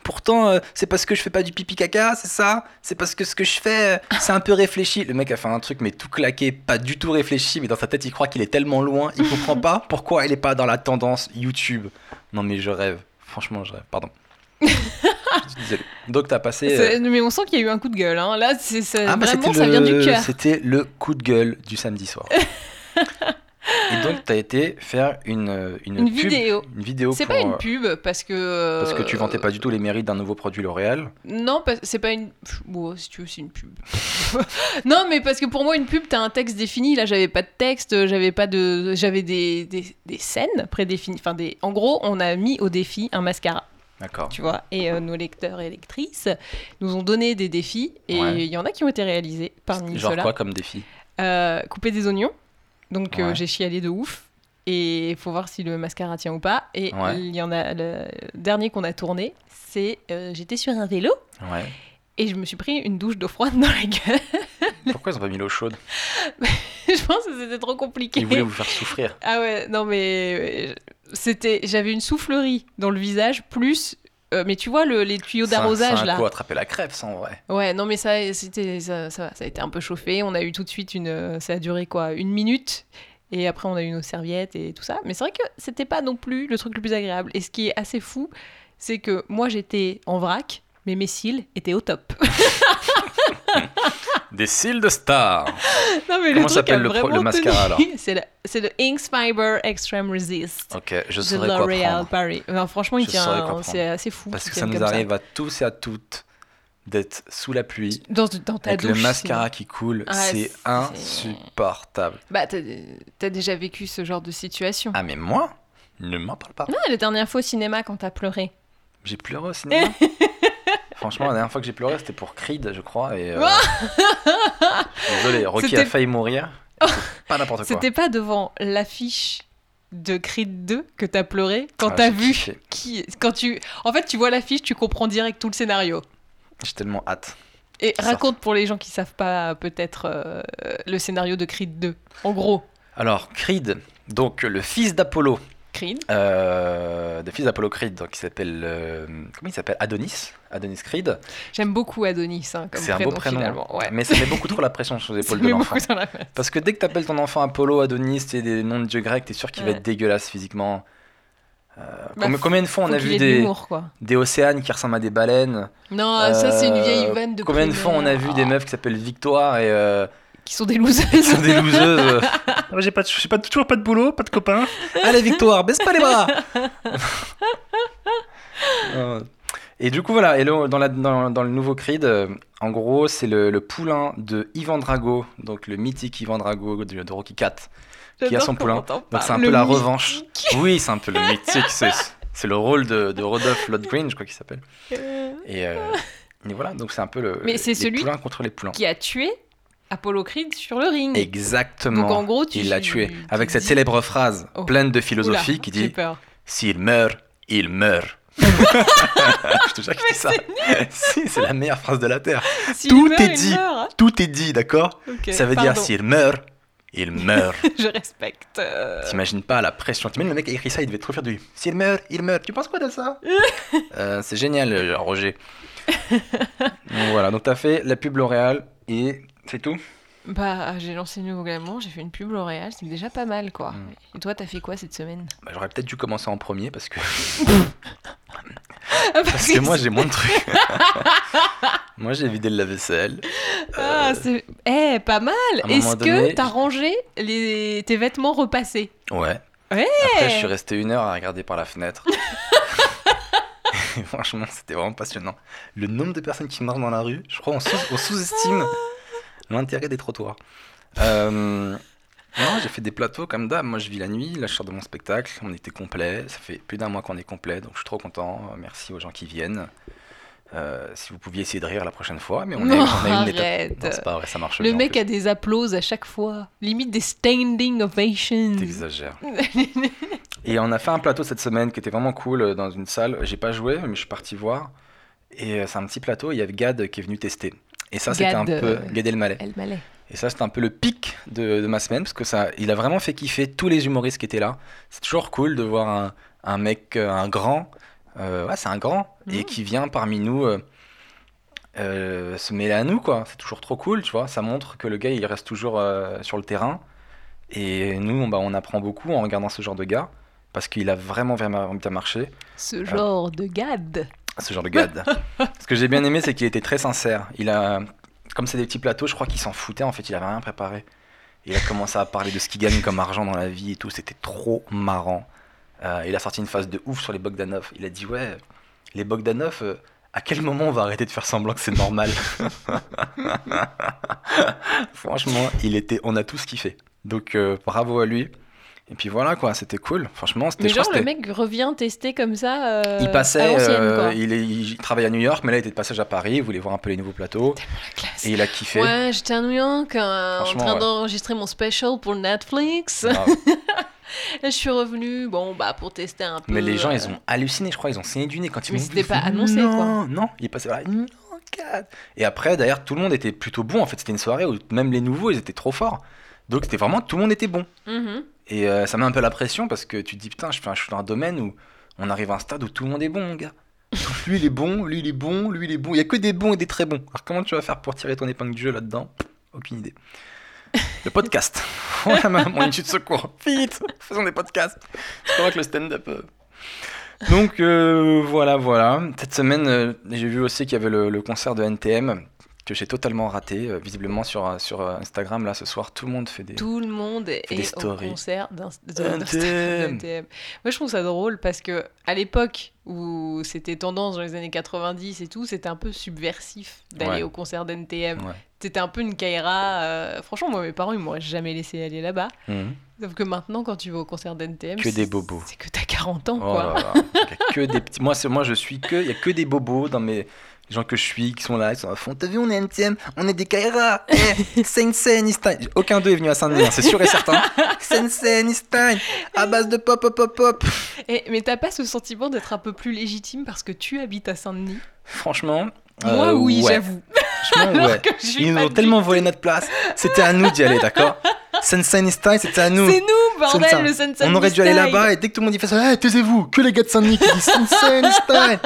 [SPEAKER 2] Pourtant, euh, c'est parce que je fais pas du pipi caca, c'est ça? C'est parce que ce que je fais, euh, c'est un peu réfléchi. Le mec a fait un truc, mais tout claqué, pas du tout réfléchi, mais dans sa tête, il croit qu'il est tellement loin, il comprend pas pourquoi elle est pas dans la tendance YouTube. Non, mais je rêve. Franchement, je rêve. Pardon. Donc, t'as passé.
[SPEAKER 3] Mais on sent qu'il y a eu un coup de gueule. hein. Là, c'est
[SPEAKER 2] ah, bah,
[SPEAKER 3] vraiment, ça vient
[SPEAKER 2] le-
[SPEAKER 3] du cœur.
[SPEAKER 2] C'était le coup de gueule du samedi soir. Et donc, t'as été faire une, euh, une,
[SPEAKER 3] Une
[SPEAKER 2] pub-
[SPEAKER 3] vidéo.
[SPEAKER 2] Une vidéo
[SPEAKER 3] C'est pas une
[SPEAKER 2] euh,
[SPEAKER 3] pub parce que.
[SPEAKER 2] Parce que tu vantais pas du tout les mérites d'un nouveau produit L'Oréal.
[SPEAKER 3] Non, c'est pas une. Bon, si tu veux, c'est une pub. non, mais parce que pour moi, une pub, t'as un texte défini. Là, j'avais pas de texte, j'avais pas de, j'avais des, des, des scènes prédéfinies. Enfin, des. En gros, on a mis au défi un mascara,
[SPEAKER 2] D'accord.
[SPEAKER 3] tu vois. Et euh, nos lecteurs et lectrices nous ont donné des défis et il
[SPEAKER 2] Ouais.
[SPEAKER 3] y en a qui ont été réalisés parmi
[SPEAKER 2] Genre
[SPEAKER 3] ceux-là.
[SPEAKER 2] quoi comme défi?
[SPEAKER 3] Euh, couper des oignons. Donc euh,
[SPEAKER 2] Ouais.
[SPEAKER 3] j'ai chialé de ouf. Et il faut voir si le mascara tient ou pas. Et
[SPEAKER 2] Ouais.
[SPEAKER 3] il y en a le dernier qu'on a tourné, c'est euh, j'étais sur un vélo
[SPEAKER 2] Ouais.
[SPEAKER 3] et je me suis pris une douche d'eau froide dans la gueule.
[SPEAKER 2] Pourquoi ils ont pas mis l'eau chaude?
[SPEAKER 3] Je pense que c'était trop compliqué.
[SPEAKER 2] Ils voulaient vous faire souffrir.
[SPEAKER 3] Ah ouais, non mais euh, c'était j'avais une soufflerie dans le visage plus euh, mais tu vois le- les tuyaux
[SPEAKER 2] C'est
[SPEAKER 3] d'arrosage
[SPEAKER 2] c'est
[SPEAKER 3] là.
[SPEAKER 2] coup attraper la crève, ça en vrai?
[SPEAKER 3] Ouais, non mais ça c'était ça, ça, ça a été un peu chauffé, on a eu tout de suite une euh, ça a duré quoi, une minute. Et après on a eu nos serviettes et tout ça, mais c'est vrai que c'était pas non plus le truc le plus agréable. Et ce qui est assez fou, c'est que moi j'étais en vrac mais mes cils étaient au top.
[SPEAKER 2] Des cils de star.
[SPEAKER 3] non mais
[SPEAKER 2] Comment s'appelle le mascara, alors
[SPEAKER 3] C'est le, le Inks Fiber Extreme Resist.
[SPEAKER 2] Ok, je saurais quoi
[SPEAKER 3] L'Oréal
[SPEAKER 2] prendre.
[SPEAKER 3] Paris. Non, franchement, il
[SPEAKER 2] Je
[SPEAKER 3] tient,
[SPEAKER 2] prendre.
[SPEAKER 3] c'est assez fou.
[SPEAKER 2] Parce que ça nous arrive à tous et à toutes d'être sous la pluie.
[SPEAKER 3] Dans, dans ta
[SPEAKER 2] Avec
[SPEAKER 3] douche.
[SPEAKER 2] le mascara qui coule,
[SPEAKER 3] Ah,
[SPEAKER 2] c'est insupportable.
[SPEAKER 3] Bah, t'as déjà vécu ce genre de situation.
[SPEAKER 2] Ah mais moi, ne m'en parle pas.
[SPEAKER 3] Non, la dernière fois au cinéma quand t'as pleuré.
[SPEAKER 2] J'ai pleuré au cinéma. Franchement, la dernière fois que j'ai pleuré, c'était pour Creed, je crois. Et, euh, Désolé, Rocky a failli mourir. Pas n'importe quoi.
[SPEAKER 3] C'était pas devant l'affiche de Creed 2 que t'as pleuré quand
[SPEAKER 2] Ah,
[SPEAKER 3] t'as vu
[SPEAKER 2] kiffé.
[SPEAKER 3] qui. Quand tu. En fait, tu vois l'affiche, tu comprends direct tout le scénario.
[SPEAKER 2] J'ai tellement hâte.
[SPEAKER 3] Et raconte pour les gens qui savent pas peut-être euh, le scénario de Creed 2. En gros,
[SPEAKER 2] Alors, Creed, donc le fils d'Apollo,
[SPEAKER 3] Creed.
[SPEAKER 2] euh, le fils d'Apollo Creed, donc il s'appelle, euh, comment il s'appelle? Adonis, Adonis Creed.
[SPEAKER 3] J'aime beaucoup Adonis hein, comme
[SPEAKER 2] C'est un beau prénom,
[SPEAKER 3] finalement. Ouais.
[SPEAKER 2] mais ça met beaucoup trop la pression sur les épaules de l'enfant.
[SPEAKER 3] la.
[SPEAKER 2] Parce que dès que t'appelles ton enfant Apollo, Adonis, c'est des noms de dieux grecs, t'es sûr qu'il va être dégueulasse physiquement. Euh,
[SPEAKER 3] Bah,
[SPEAKER 2] combien, de fois on a vu
[SPEAKER 3] de
[SPEAKER 2] des, des océanes qui ressemblent à des baleines?
[SPEAKER 3] Non, ça c'est une vieille vanne de
[SPEAKER 2] Combien de fois on a vu des meufs qui s'appellent Victoire et
[SPEAKER 3] qui sont des losers.
[SPEAKER 2] qui sont des loseuses. J'ai pas, de- j'ai pas de- toujours pas de boulot, pas de copains. Allez Victoire, baisse pas les bras. Euh, et du coup voilà, et le- dans, la- dans- dans le nouveau Creed, euh, en gros c'est le, le poulain de Ivan Drago, donc le mythique Ivan Drago de, de Rocky 4. qui a son poulain. Donc c'est un peu la
[SPEAKER 3] mythique.
[SPEAKER 2] revanche. Oui, c'est un peu le mythique. C'est, le rôle de, de Rodolphe Lodgren, je crois qu'il s'appelle.
[SPEAKER 3] Euh,
[SPEAKER 2] Et, euh, et voilà, donc c'est un peu le.
[SPEAKER 3] Mais c'est
[SPEAKER 2] les
[SPEAKER 3] celui
[SPEAKER 2] poulains contre les poulains.
[SPEAKER 3] Qui a tué Apollo Creed sur le ring.
[SPEAKER 2] Exactement.
[SPEAKER 3] Donc, en gros, tu-
[SPEAKER 2] il l'a tué
[SPEAKER 3] tu
[SPEAKER 2] avec cette
[SPEAKER 3] dis-
[SPEAKER 2] célèbre phrase
[SPEAKER 3] Oh.
[SPEAKER 2] pleine de
[SPEAKER 3] Oula,
[SPEAKER 2] philosophie qui dit. S'il meurt, il meurt. je te jure ça. si, c'est la meilleure phrase de la terre. Tout
[SPEAKER 3] meurt,
[SPEAKER 2] est dit.
[SPEAKER 3] hein.
[SPEAKER 2] Tout est dit, d'accord Ça veut dire s'il meurt, il meurt.
[SPEAKER 3] Je respecte. euh,
[SPEAKER 2] T'imagines pas la pression. T'imagines le mec a écrit ça, il devait trop faire du. S'il meurt, il meurt. Tu penses quoi de ça Euh, C'est génial, euh, Roger. donc voilà, donc t'as fait la pub L'Oréal et C'est tout
[SPEAKER 3] Bah, j'ai lancé le nouveau glamour, j'ai fait une pub L'Oréal, c'est déjà pas mal quoi.
[SPEAKER 2] Mm.
[SPEAKER 3] Et toi, t'as fait quoi cette semaine?
[SPEAKER 2] Bah, J'aurais peut-être dû commencer en premier parce que,
[SPEAKER 3] Parce
[SPEAKER 2] parce que moi j'ai moins de trucs. moi j'ai vidé le lave-vaisselle.
[SPEAKER 3] Ah,
[SPEAKER 2] Euh,
[SPEAKER 3] c'est. Eh, pas mal Est-ce que t'as rangé les... tes vêtements repassés?
[SPEAKER 2] Ouais.
[SPEAKER 3] Ouais
[SPEAKER 2] Après, je suis resté une heure à regarder par la fenêtre. Et franchement, c'était vraiment passionnant. Le nombre de personnes qui marchent dans la rue, je crois, on sous- on sous-estime l'intérêt des trottoirs. Euh, non, j'ai fait des plateaux comme d'hab. Moi, je vis la nuit. Là, je sors de mon spectacle. On était complet. Ça fait plus d'un mois qu'on est complet, donc je suis trop content. Merci aux gens qui viennent. Euh, si vous pouviez essayer de rire la prochaine fois, mais on,
[SPEAKER 3] Non,
[SPEAKER 2] a, on a une étape. Non, c'est pas vrai, ça marche
[SPEAKER 3] Le
[SPEAKER 2] bien,
[SPEAKER 3] mec a des applauses à chaque fois. Limite des standing ovations.
[SPEAKER 2] T'exagères. Et on a fait un plateau cette semaine qui était vraiment cool euh, dans une salle. J'ai pas joué, mais je suis parti voir. Et c'est un petit plateau. Il y avait Gad qui est venu tester. Et ça, c'était un peu
[SPEAKER 3] euh,
[SPEAKER 2] Gad Elmaleh. Et ça, c'était un peu le pic de, de ma semaine parce que ça, il a vraiment fait kiffer tous les humoristes qui étaient là. C'est toujours cool de voir un, un mec, euh, un grand, euh, ouais, c'est un grand, et
[SPEAKER 3] Mhm.
[SPEAKER 2] qui vient parmi nous euh, euh, se mêler à nous, quoi. C'est toujours trop cool, tu vois. Ça montre que le gars, il reste toujours sur le terrain. Et nous, on, bah, on apprend beaucoup en regardant ce genre de gars parce qu'il a vraiment vraiment bien marché,
[SPEAKER 3] Ce genre de gad.
[SPEAKER 2] Ce genre de gars. ce que j'ai bien aimé, c'est qu'il était très sincère. Il a, comme c'est des petits plateaux, je crois qu'il s'en foutait. En fait, il avait rien préparé. Il a commencé à parler de ce qu'il gagne comme argent dans la vie et tout. C'était trop marrant. Euh, il a sorti une phase de ouf sur les Bogdanov. Il a dit ouais, les Bogdanov. euh, à quel moment on va arrêter de faire semblant que c'est normal? Franchement, il était, on a tous kiffé. Donc euh, bravo à lui. Et puis voilà quoi, c'était cool. Franchement, c'était.
[SPEAKER 3] Mais genre, le mec revient tester comme ça. euh,
[SPEAKER 2] il passait, euh, il, est- il travaille à New York, mais là il était de passage à Paris, il voulait voir un peu les nouveaux plateaux,
[SPEAKER 3] La classe.
[SPEAKER 2] et il a kiffé.
[SPEAKER 3] Ouais, j'étais à New York euh, en train
[SPEAKER 2] ouais.
[SPEAKER 3] d'enregistrer mon special pour Netflix. Et je suis revenue, bon, bah, pour tester un peu.
[SPEAKER 2] Mais les gens,
[SPEAKER 3] euh,
[SPEAKER 2] ils ont halluciné, je crois, ils ont saigné du nez quand ils
[SPEAKER 3] Mais
[SPEAKER 2] m'ont
[SPEAKER 3] c'était pas annoncé,
[SPEAKER 2] non,
[SPEAKER 3] quoi.
[SPEAKER 2] Non, il est passé là, non. Et après, d'ailleurs, tout le monde était plutôt bon. En fait, c'était une soirée où même les nouveaux, ils étaient trop forts. Donc c'était vraiment, tout le monde était bon.
[SPEAKER 3] mhm.
[SPEAKER 2] Et euh, ça met un peu la pression parce que tu te dis, putain, je, fais un- je suis dans un domaine où on arrive à un stade où tout le monde est bon, mon gars. lui, il est bon, lui, il est bon, lui, il est bon. Il y a que des bons et des très bons. Alors comment tu vas faire pour tirer ton épingle du jeu là-dedans? Aucune idée. Le podcast. Ma- mon étude de secours. Vite, faisons des podcasts. C'est pas vrai que le stand-up. euh. Donc euh, voilà, voilà. Cette semaine, j'ai vu aussi qu'il y avait le, le concert de NTM que j'ai totalement raté. Euh, visiblement sur, euh, sur euh, Instagram, là, ce soir, tout le monde fait des.
[SPEAKER 3] Tout le monde est
[SPEAKER 2] des
[SPEAKER 3] au
[SPEAKER 2] stories.
[SPEAKER 3] concert d'un de-
[SPEAKER 2] NTM.
[SPEAKER 3] d'Instagram NTM. Moi, je trouve ça drôle parce que à l'époque où c'était tendance dans les années 90 et tout, c'était un peu subversif d'aller
[SPEAKER 2] Ouais.
[SPEAKER 3] au concert d'NTM.
[SPEAKER 2] Ouais.
[SPEAKER 3] C'était un peu une Kaira. euh, Franchement, moi, mes parents, ils m'auraient jamais laissé aller là-bas.
[SPEAKER 2] Mhm.
[SPEAKER 3] Sauf que maintenant, quand tu vas au concert d'NTM,
[SPEAKER 2] Que des bobos.
[SPEAKER 3] C'est que t'as 40 ans,
[SPEAKER 2] Oh
[SPEAKER 3] quoi.
[SPEAKER 2] là que des petits. Moi, moi, je suis que. Il y a que des bobos dans mes. Les gens que je suis, qui sont là, ils sont à fond. T'as vu, on est NTM, on est des Kaira. Eh, Sensen. Aucun d'eux est venu à Saint-Denis, hein, c'est sûr et certain. Sensen Stein, à base de pop, pop, pop, pop.
[SPEAKER 3] Et- mais t'as pas ce sentiment d'être un peu plus légitime parce que tu habites à Saint-Denis?
[SPEAKER 2] Franchement.
[SPEAKER 3] Moi,
[SPEAKER 2] euh,
[SPEAKER 3] oui,
[SPEAKER 2] ouais.
[SPEAKER 3] j'avoue.
[SPEAKER 2] Franchement, ouais. Ils nous ont tellement volé notre place. C'était à nous d'y aller, d'accord? Sensen Stein, c'était à nous.
[SPEAKER 3] C'est nous, bordel,
[SPEAKER 2] Sensen.
[SPEAKER 3] le Sensen
[SPEAKER 2] On aurait dû aller là-bas et dès que tout le monde y fait ça, hey, taisez-vous, que les gars de Saint-Denis qui disent Sensen Stein,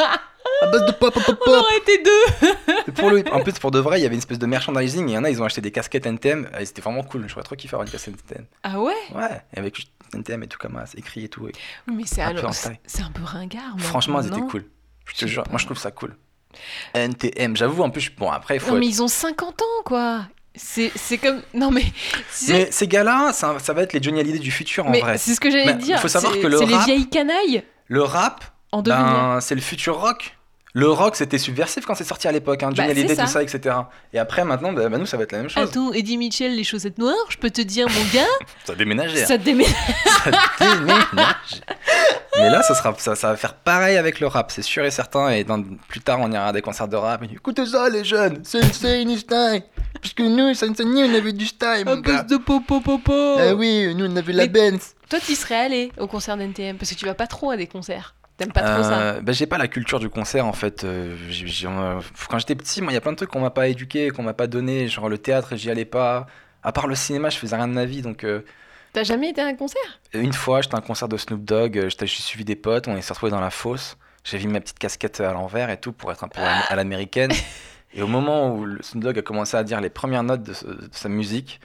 [SPEAKER 2] à base de pop, pop, pop,
[SPEAKER 3] On aurait été deux.
[SPEAKER 2] Pour le, en plus, pour de vrai, il y avait une espèce de merchandising. Il y en a, ils ont acheté des casquettes NTM. Et c'était vraiment cool. Je pourrais trop kiffer avoir une casquette NTM.
[SPEAKER 3] Ah ouais?
[SPEAKER 2] Ouais, et avec NTM et tout comme ça, écrit et tout. et-
[SPEAKER 3] Oui, mais c'est
[SPEAKER 2] Un
[SPEAKER 3] alors- c'est un peu ringard. moi,
[SPEAKER 2] Franchement, elles étaient cool. Je te jure, moi je trouve ça cool. NTM, j'avoue, en plus, bon, après, il faut.
[SPEAKER 3] Non, mais ils ont 50 ans, quoi. C'est comme. Non, mais.
[SPEAKER 2] Mais ces gars-là, ça, ça va être les Johnny Hallyday du futur en
[SPEAKER 3] mais
[SPEAKER 2] vrai.
[SPEAKER 3] c'est ce que j'allais dire.
[SPEAKER 2] faut savoir
[SPEAKER 3] c'est-
[SPEAKER 2] que le
[SPEAKER 3] C'est les
[SPEAKER 2] rap-
[SPEAKER 3] vieilles canailles
[SPEAKER 2] Le rap,
[SPEAKER 3] en
[SPEAKER 2] ben, c'est le futur rock. Le rock, c'était subversif quand c'est sorti à l'époque. Hein, Johnny
[SPEAKER 3] Bah,
[SPEAKER 2] Hallyday,
[SPEAKER 3] ça.
[SPEAKER 2] tout ça, etc. Et après, maintenant, bah, bah, nous, ça va être la même chose.
[SPEAKER 3] Attends, Eddie Mitchell, les chaussettes noires, je peux te dire, mon gars,
[SPEAKER 2] Ça a déménagé.
[SPEAKER 3] ça déménage.
[SPEAKER 2] ça déménage. Mais là, ça, sera, ça, ça va faire pareil avec le rap, c'est sûr et certain. Et dans- plus tard, on ira à des concerts de rap. Et, Écoutez ça, les jeunes, c'est insane style. Parce que nous, c'est insane, on avait du style,
[SPEAKER 3] À cause de popo popo.
[SPEAKER 2] Ah oui, nous, on avait la
[SPEAKER 3] Mais-
[SPEAKER 2] Benz.
[SPEAKER 3] Toi, tu serais allé au concert d'NTM parce que tu vas pas trop à des concerts. T'aimes pas trop ça.
[SPEAKER 2] Euh, bah, j'ai pas la culture du concert en fait. Euh, euh, quand j'étais petit, il y a plein de trucs qu'on m'a pas éduqué, qu'on m'a pas donné. Genre le théâtre, j'y allais pas. À part le cinéma, je faisais rien de ma vie. Donc
[SPEAKER 3] T'as jamais été à un concert?
[SPEAKER 2] une fois, j'étais à un concert de Snoop Dogg. j'étais- J'ai suivi des potes. On s'est retrouvés dans la fosse. J'ai mis ma petite casquette à l'envers et tout pour être un peu à l'américaine. Et au moment où le Snoop Dogg a commencé à dire les premières notes de sa musique,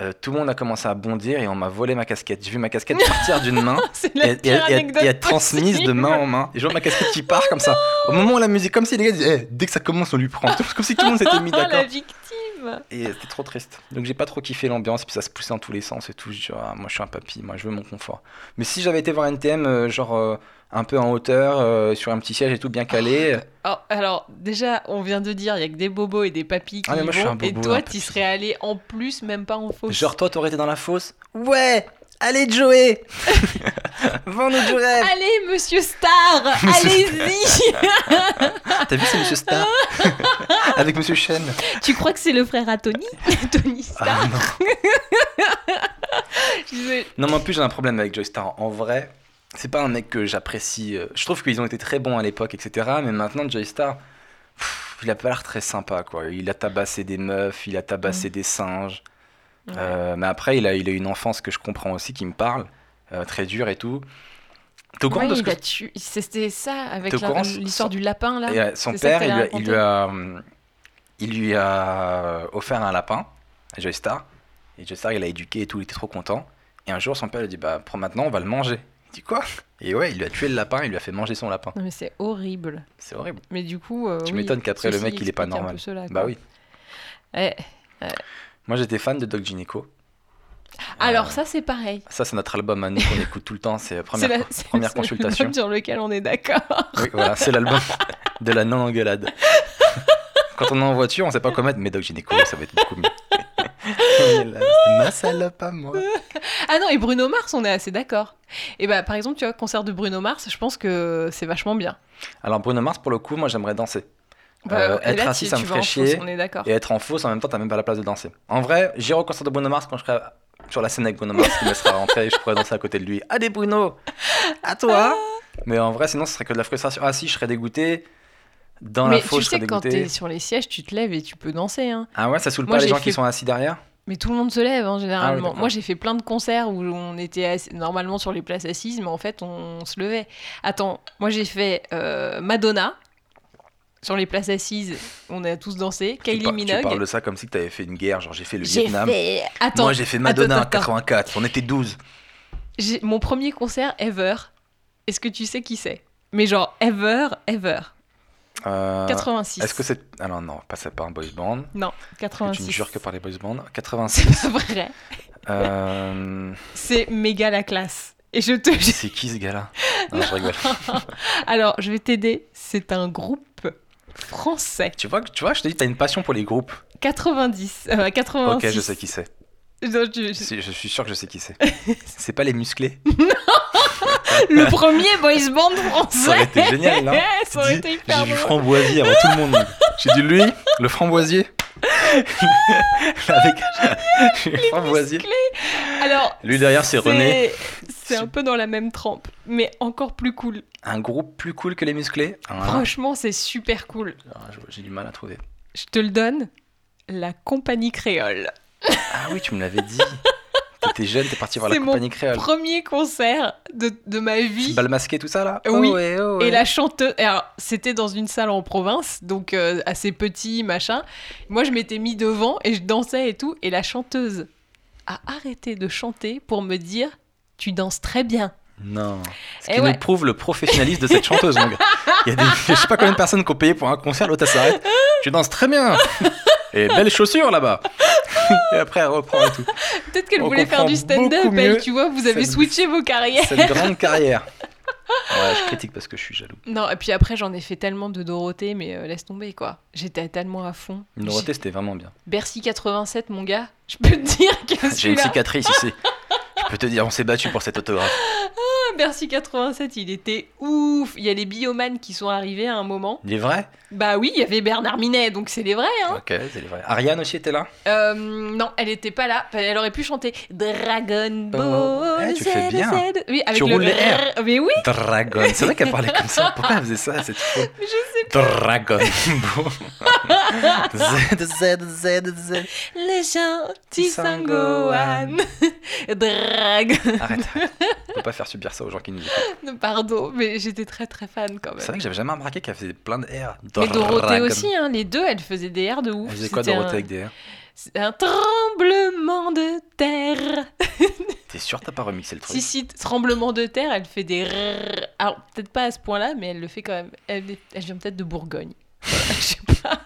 [SPEAKER 2] euh, tout le monde a commencé à bondir et on m'a volé ma casquette. J'ai vu ma casquette partir d'une main et,
[SPEAKER 3] la
[SPEAKER 2] être transmise de main en main. Et je vois ma casquette qui part comme ça. Au moment où la musique, comme si les gars disaient, Eh, dès que ça commence, on lui prend. comme si tout le monde s'était mis
[SPEAKER 3] la
[SPEAKER 2] d'accord.
[SPEAKER 3] victime
[SPEAKER 2] Et c'était trop triste. Donc j'ai pas trop kiffé l'ambiance, et puis ça se poussait dans tous les sens et tout. Je dis, Ah, moi je suis un papy, moi je veux mon confort. Mais si j'avais été voir NTM, euh, genre euh, un peu en hauteur, euh, sur un petit siège et tout bien calé,
[SPEAKER 3] Oh, alors, déjà, on vient de dire, il y a que des bobos et des papis qui
[SPEAKER 2] Ah, mais
[SPEAKER 3] y
[SPEAKER 2] moi, je suis
[SPEAKER 3] vont,
[SPEAKER 2] un bobo,
[SPEAKER 3] et toi, tu serais allé en plus, même pas en fausse.
[SPEAKER 2] genre toi t'aurais été dans la fosse Ouais Allez Joey. Vends-nous du rêve.
[SPEAKER 3] Allez, monsieur Star, allez-y.
[SPEAKER 2] T'as vu c'est Monsieur Star Avec Monsieur Chen.
[SPEAKER 3] Tu crois que c'est le frère à Tony Tony Star
[SPEAKER 2] Ah non. Non, mais en plus, j'ai un problème avec Joystar. En vrai, c'est pas un mec que j'apprécie. euh, Je trouve qu'ils ont été très bons à l'époque, etc. Mais maintenant, Joystar, pff, il a pas l'air très sympa, quoi. Il a tabassé des meufs, il a tabassé des singes.
[SPEAKER 3] Ouais.
[SPEAKER 2] Euh, mais après, il a, il a une enfance que je comprends aussi, qui me parle, euh, très dure et tout. T'es au courant
[SPEAKER 3] Ouais,
[SPEAKER 2] de ce que.
[SPEAKER 3] C'était ça, avec l'histoire
[SPEAKER 2] son-
[SPEAKER 3] du lapin, là?
[SPEAKER 2] Et, son père, il lui, a, il lui a, il lui a offert un lapin à Joystar. Et Joystar, il l'a éduqué et tout, il était trop content. Et un jour, son père lui a dit Bah, prends maintenant, on va le manger. Dit Quoi? Et ouais, il lui a tué le lapin, il lui a fait manger son lapin.
[SPEAKER 3] Non, mais c'est horrible.
[SPEAKER 2] C'est horrible.
[SPEAKER 3] Mais du coup. euh,
[SPEAKER 2] Tu
[SPEAKER 3] oui,
[SPEAKER 2] m'étonnes qu'après, le mec, il est pas normal.
[SPEAKER 3] peu cela,
[SPEAKER 2] Bah oui.
[SPEAKER 3] Eh,
[SPEAKER 2] Moi, j'étais fan de Doc Gynéco.
[SPEAKER 3] Alors,
[SPEAKER 2] Euh,
[SPEAKER 3] ça, c'est pareil.
[SPEAKER 2] Ça, c'est notre album à nous qu'on écoute tout le temps. C'est première,
[SPEAKER 3] la-
[SPEAKER 2] co-
[SPEAKER 3] c'est-
[SPEAKER 2] première consultation.
[SPEAKER 3] sur lequel on est d'accord.
[SPEAKER 2] Oui, voilà, c'est l'album de la non-engueulade. Quand on est en voiture, on sait pas quoi mettre, mais Doc Gynéco, ça va être beaucoup mieux. C'est ma salope à moi.
[SPEAKER 3] Ah non, et Bruno Mars, on est assez d'accord. Et bah, par exemple, tu vois, concert de Bruno Mars, je pense que c'est vachement bien.
[SPEAKER 2] Alors, Bruno Mars, pour le coup, moi, j'aimerais danser.
[SPEAKER 3] Bah,
[SPEAKER 2] Euh, être
[SPEAKER 3] là,
[SPEAKER 2] assis,
[SPEAKER 3] tu-
[SPEAKER 2] ça
[SPEAKER 3] tu
[SPEAKER 2] me ferait chier.
[SPEAKER 3] fausse, on est d'accord.
[SPEAKER 2] Et être en fausse, en même temps, t'as même pas la place de danser. En vrai, j'irai au concert de Bruno Mars quand je serai sur la scène avec Bruno Mars, qui me laissera rentrer et je pourrais danser à côté de lui. Allez, Bruno À toi Mais en vrai, sinon, ce serait que de la frustration. Ah, si, je serais dégoûté. Dans
[SPEAKER 3] Mais
[SPEAKER 2] la fosse,
[SPEAKER 3] tu
[SPEAKER 2] je serais
[SPEAKER 3] sais, quand
[SPEAKER 2] dégoûté.
[SPEAKER 3] t'es sur les sièges, tu te lèves et tu peux danser. Hein.
[SPEAKER 2] Ah ouais, ça saoule
[SPEAKER 3] Moi,
[SPEAKER 2] pas les gens qui sont assis derrière?
[SPEAKER 3] Mais tout le monde se lève, hein, généralement.
[SPEAKER 2] Ah.
[SPEAKER 3] Moi, j'ai fait plein de concerts où on était normalement sur les places assises, mais en fait, on, se levait. Attends, moi, j'ai fait euh, Madonna sur les places assises. On a tous dansé.
[SPEAKER 2] tu,
[SPEAKER 3] Kylie
[SPEAKER 2] par- tu
[SPEAKER 3] Minogue.
[SPEAKER 2] parles de ça comme si t'avais fait une guerre, genre j'ai fait le Vietnam.
[SPEAKER 3] fait. Attends,
[SPEAKER 2] Moi, j'ai fait Madonna en 84, on était 12.
[SPEAKER 3] j'ai mon premier concert ever. Est-ce que tu sais qui c'est? Mais genre, ever, ever.
[SPEAKER 2] Euh,
[SPEAKER 3] 86.
[SPEAKER 2] Est-ce que c'est. Alors non, pas ça par un boys band.
[SPEAKER 3] Non,
[SPEAKER 2] Que
[SPEAKER 3] 86.
[SPEAKER 2] tu ne jures que par les boys bands.
[SPEAKER 3] C'est
[SPEAKER 2] 86.
[SPEAKER 3] pas vrai.
[SPEAKER 2] euh...
[SPEAKER 3] C'est méga la classe. Et je te jure.
[SPEAKER 2] C'est qui ce gars-là? Non, je rigole.
[SPEAKER 3] Alors, je vais t'aider. C'est un groupe français.
[SPEAKER 2] Tu vois, tu vois, je te dis, t'as une passion pour les groupes.
[SPEAKER 3] 90. euh, 86.
[SPEAKER 2] Ok, je sais qui c'est.
[SPEAKER 3] Non, je- je-
[SPEAKER 2] suis sûr que je sais qui c'est. c'est pas les musclés?
[SPEAKER 3] Le premier boys band français.
[SPEAKER 2] Ça aurait été génial, là.
[SPEAKER 3] Ça aurait
[SPEAKER 2] Dis,
[SPEAKER 3] été
[SPEAKER 2] J'ai vu
[SPEAKER 3] drôle.
[SPEAKER 2] Framboisier avant tout le monde. J'ai dit lui, le Framboisier. Avec Framboisier.
[SPEAKER 3] Alors,
[SPEAKER 2] Lui derrière, c'est René.
[SPEAKER 3] C'est un peu dans la même trempe, mais encore plus cool.
[SPEAKER 2] Un groupe plus cool que les musclés Ah,
[SPEAKER 3] Franchement, c'est super cool.
[SPEAKER 2] J'ai du mal à trouver.
[SPEAKER 3] Je te le donne. La compagnie créole.
[SPEAKER 2] Ah oui, tu me l'avais dit. T'étais jeune, t'es parti voir la
[SPEAKER 3] C'est mon
[SPEAKER 2] compagnie créole.
[SPEAKER 3] Premier concert de, de ma vie.
[SPEAKER 2] Bal masqué, tout ça là
[SPEAKER 3] Oui.
[SPEAKER 2] Oh ouais, oh ouais.
[SPEAKER 3] Et la chanteuse, alors c'était dans une salle en province, donc euh, assez petit, machin. Moi, je m'étais mis devant et je dansais et tout. Et la chanteuse a arrêté de chanter pour me dire Tu danses très bien.
[SPEAKER 2] Non. Ce
[SPEAKER 3] Eh
[SPEAKER 2] qui
[SPEAKER 3] ouais.
[SPEAKER 2] nous prouve le professionnalisme de cette chanteuse, mon gars. Il y a des, je sais pas combien de personnes qui ont payé pour un concert, l'autre elle s'arrête. Tu danses très bien. Et belles chaussures là-bas. Et après elle reprend et tout.
[SPEAKER 3] Peut-être qu'elle voulait faire du stand-up, elle, tu vois, vous avez
[SPEAKER 2] cette-
[SPEAKER 3] switché vos carrières.
[SPEAKER 2] Cette grande carrière. Ouais, je critique parce que je suis jaloux.
[SPEAKER 3] Non, et puis après, j'en ai fait tellement de Dorothée, mais euh, laisse tomber, quoi. J'étais tellement à fond.
[SPEAKER 2] Dorothée, c'était vraiment bien.
[SPEAKER 3] Bercy 87, mon gars, je peux te dire que
[SPEAKER 2] J'ai une cicatrice ici. Je peux te dire, on s'est battu pour cet autographe.
[SPEAKER 3] Bercy 87, il était ouf. Il y a les biomanes qui sont arrivés à un moment.
[SPEAKER 2] Il est vrai
[SPEAKER 3] Bah oui, il y avait Bernard Minet, donc c'est les vrais, hein.
[SPEAKER 2] Ok, c'est les vrais. Ariane aussi était là?
[SPEAKER 3] Euh, non, elle était pas là. Elle aurait pu chanter Dragon
[SPEAKER 2] Oh,
[SPEAKER 3] Ball.
[SPEAKER 2] Eh, tu fais
[SPEAKER 3] Z,
[SPEAKER 2] bien.
[SPEAKER 3] Z. Oui, avec
[SPEAKER 2] Tu
[SPEAKER 3] le
[SPEAKER 2] roules les R.
[SPEAKER 3] Mais oui,
[SPEAKER 2] Dragon. C'est vrai qu'elle parlait comme ça. Pourquoi elle faisait ça cette fois
[SPEAKER 3] je sais
[SPEAKER 2] Dragon Ball. Z, Z, Z, Z.
[SPEAKER 3] Les gentils Sangohan. Drague.
[SPEAKER 2] Arrête. On peut pas faire subir ça aux gens qui nous écoutent.
[SPEAKER 3] Pardon, mais j'étais très très fan quand
[SPEAKER 2] C'est
[SPEAKER 3] même.
[SPEAKER 2] vrai que j'avais jamais remarqué qu'elle faisait plein de R.
[SPEAKER 3] Mais Dorothée
[SPEAKER 2] Dragon.
[SPEAKER 3] aussi, hein, les deux, elles faisaient des airs de ouf.
[SPEAKER 2] Elle faisait quoi Dorothée
[SPEAKER 3] un-
[SPEAKER 2] avec des R?
[SPEAKER 3] C'est un tremblement de terre.
[SPEAKER 2] T'es sûr t'as pas remixé le truc
[SPEAKER 3] Si, si, tremblement de terre, elle fait des rrrr. Alors, peut-être pas à ce point-là, mais elle le fait quand même. Elle, vient peut-être de Bourgogne. Je sais pas.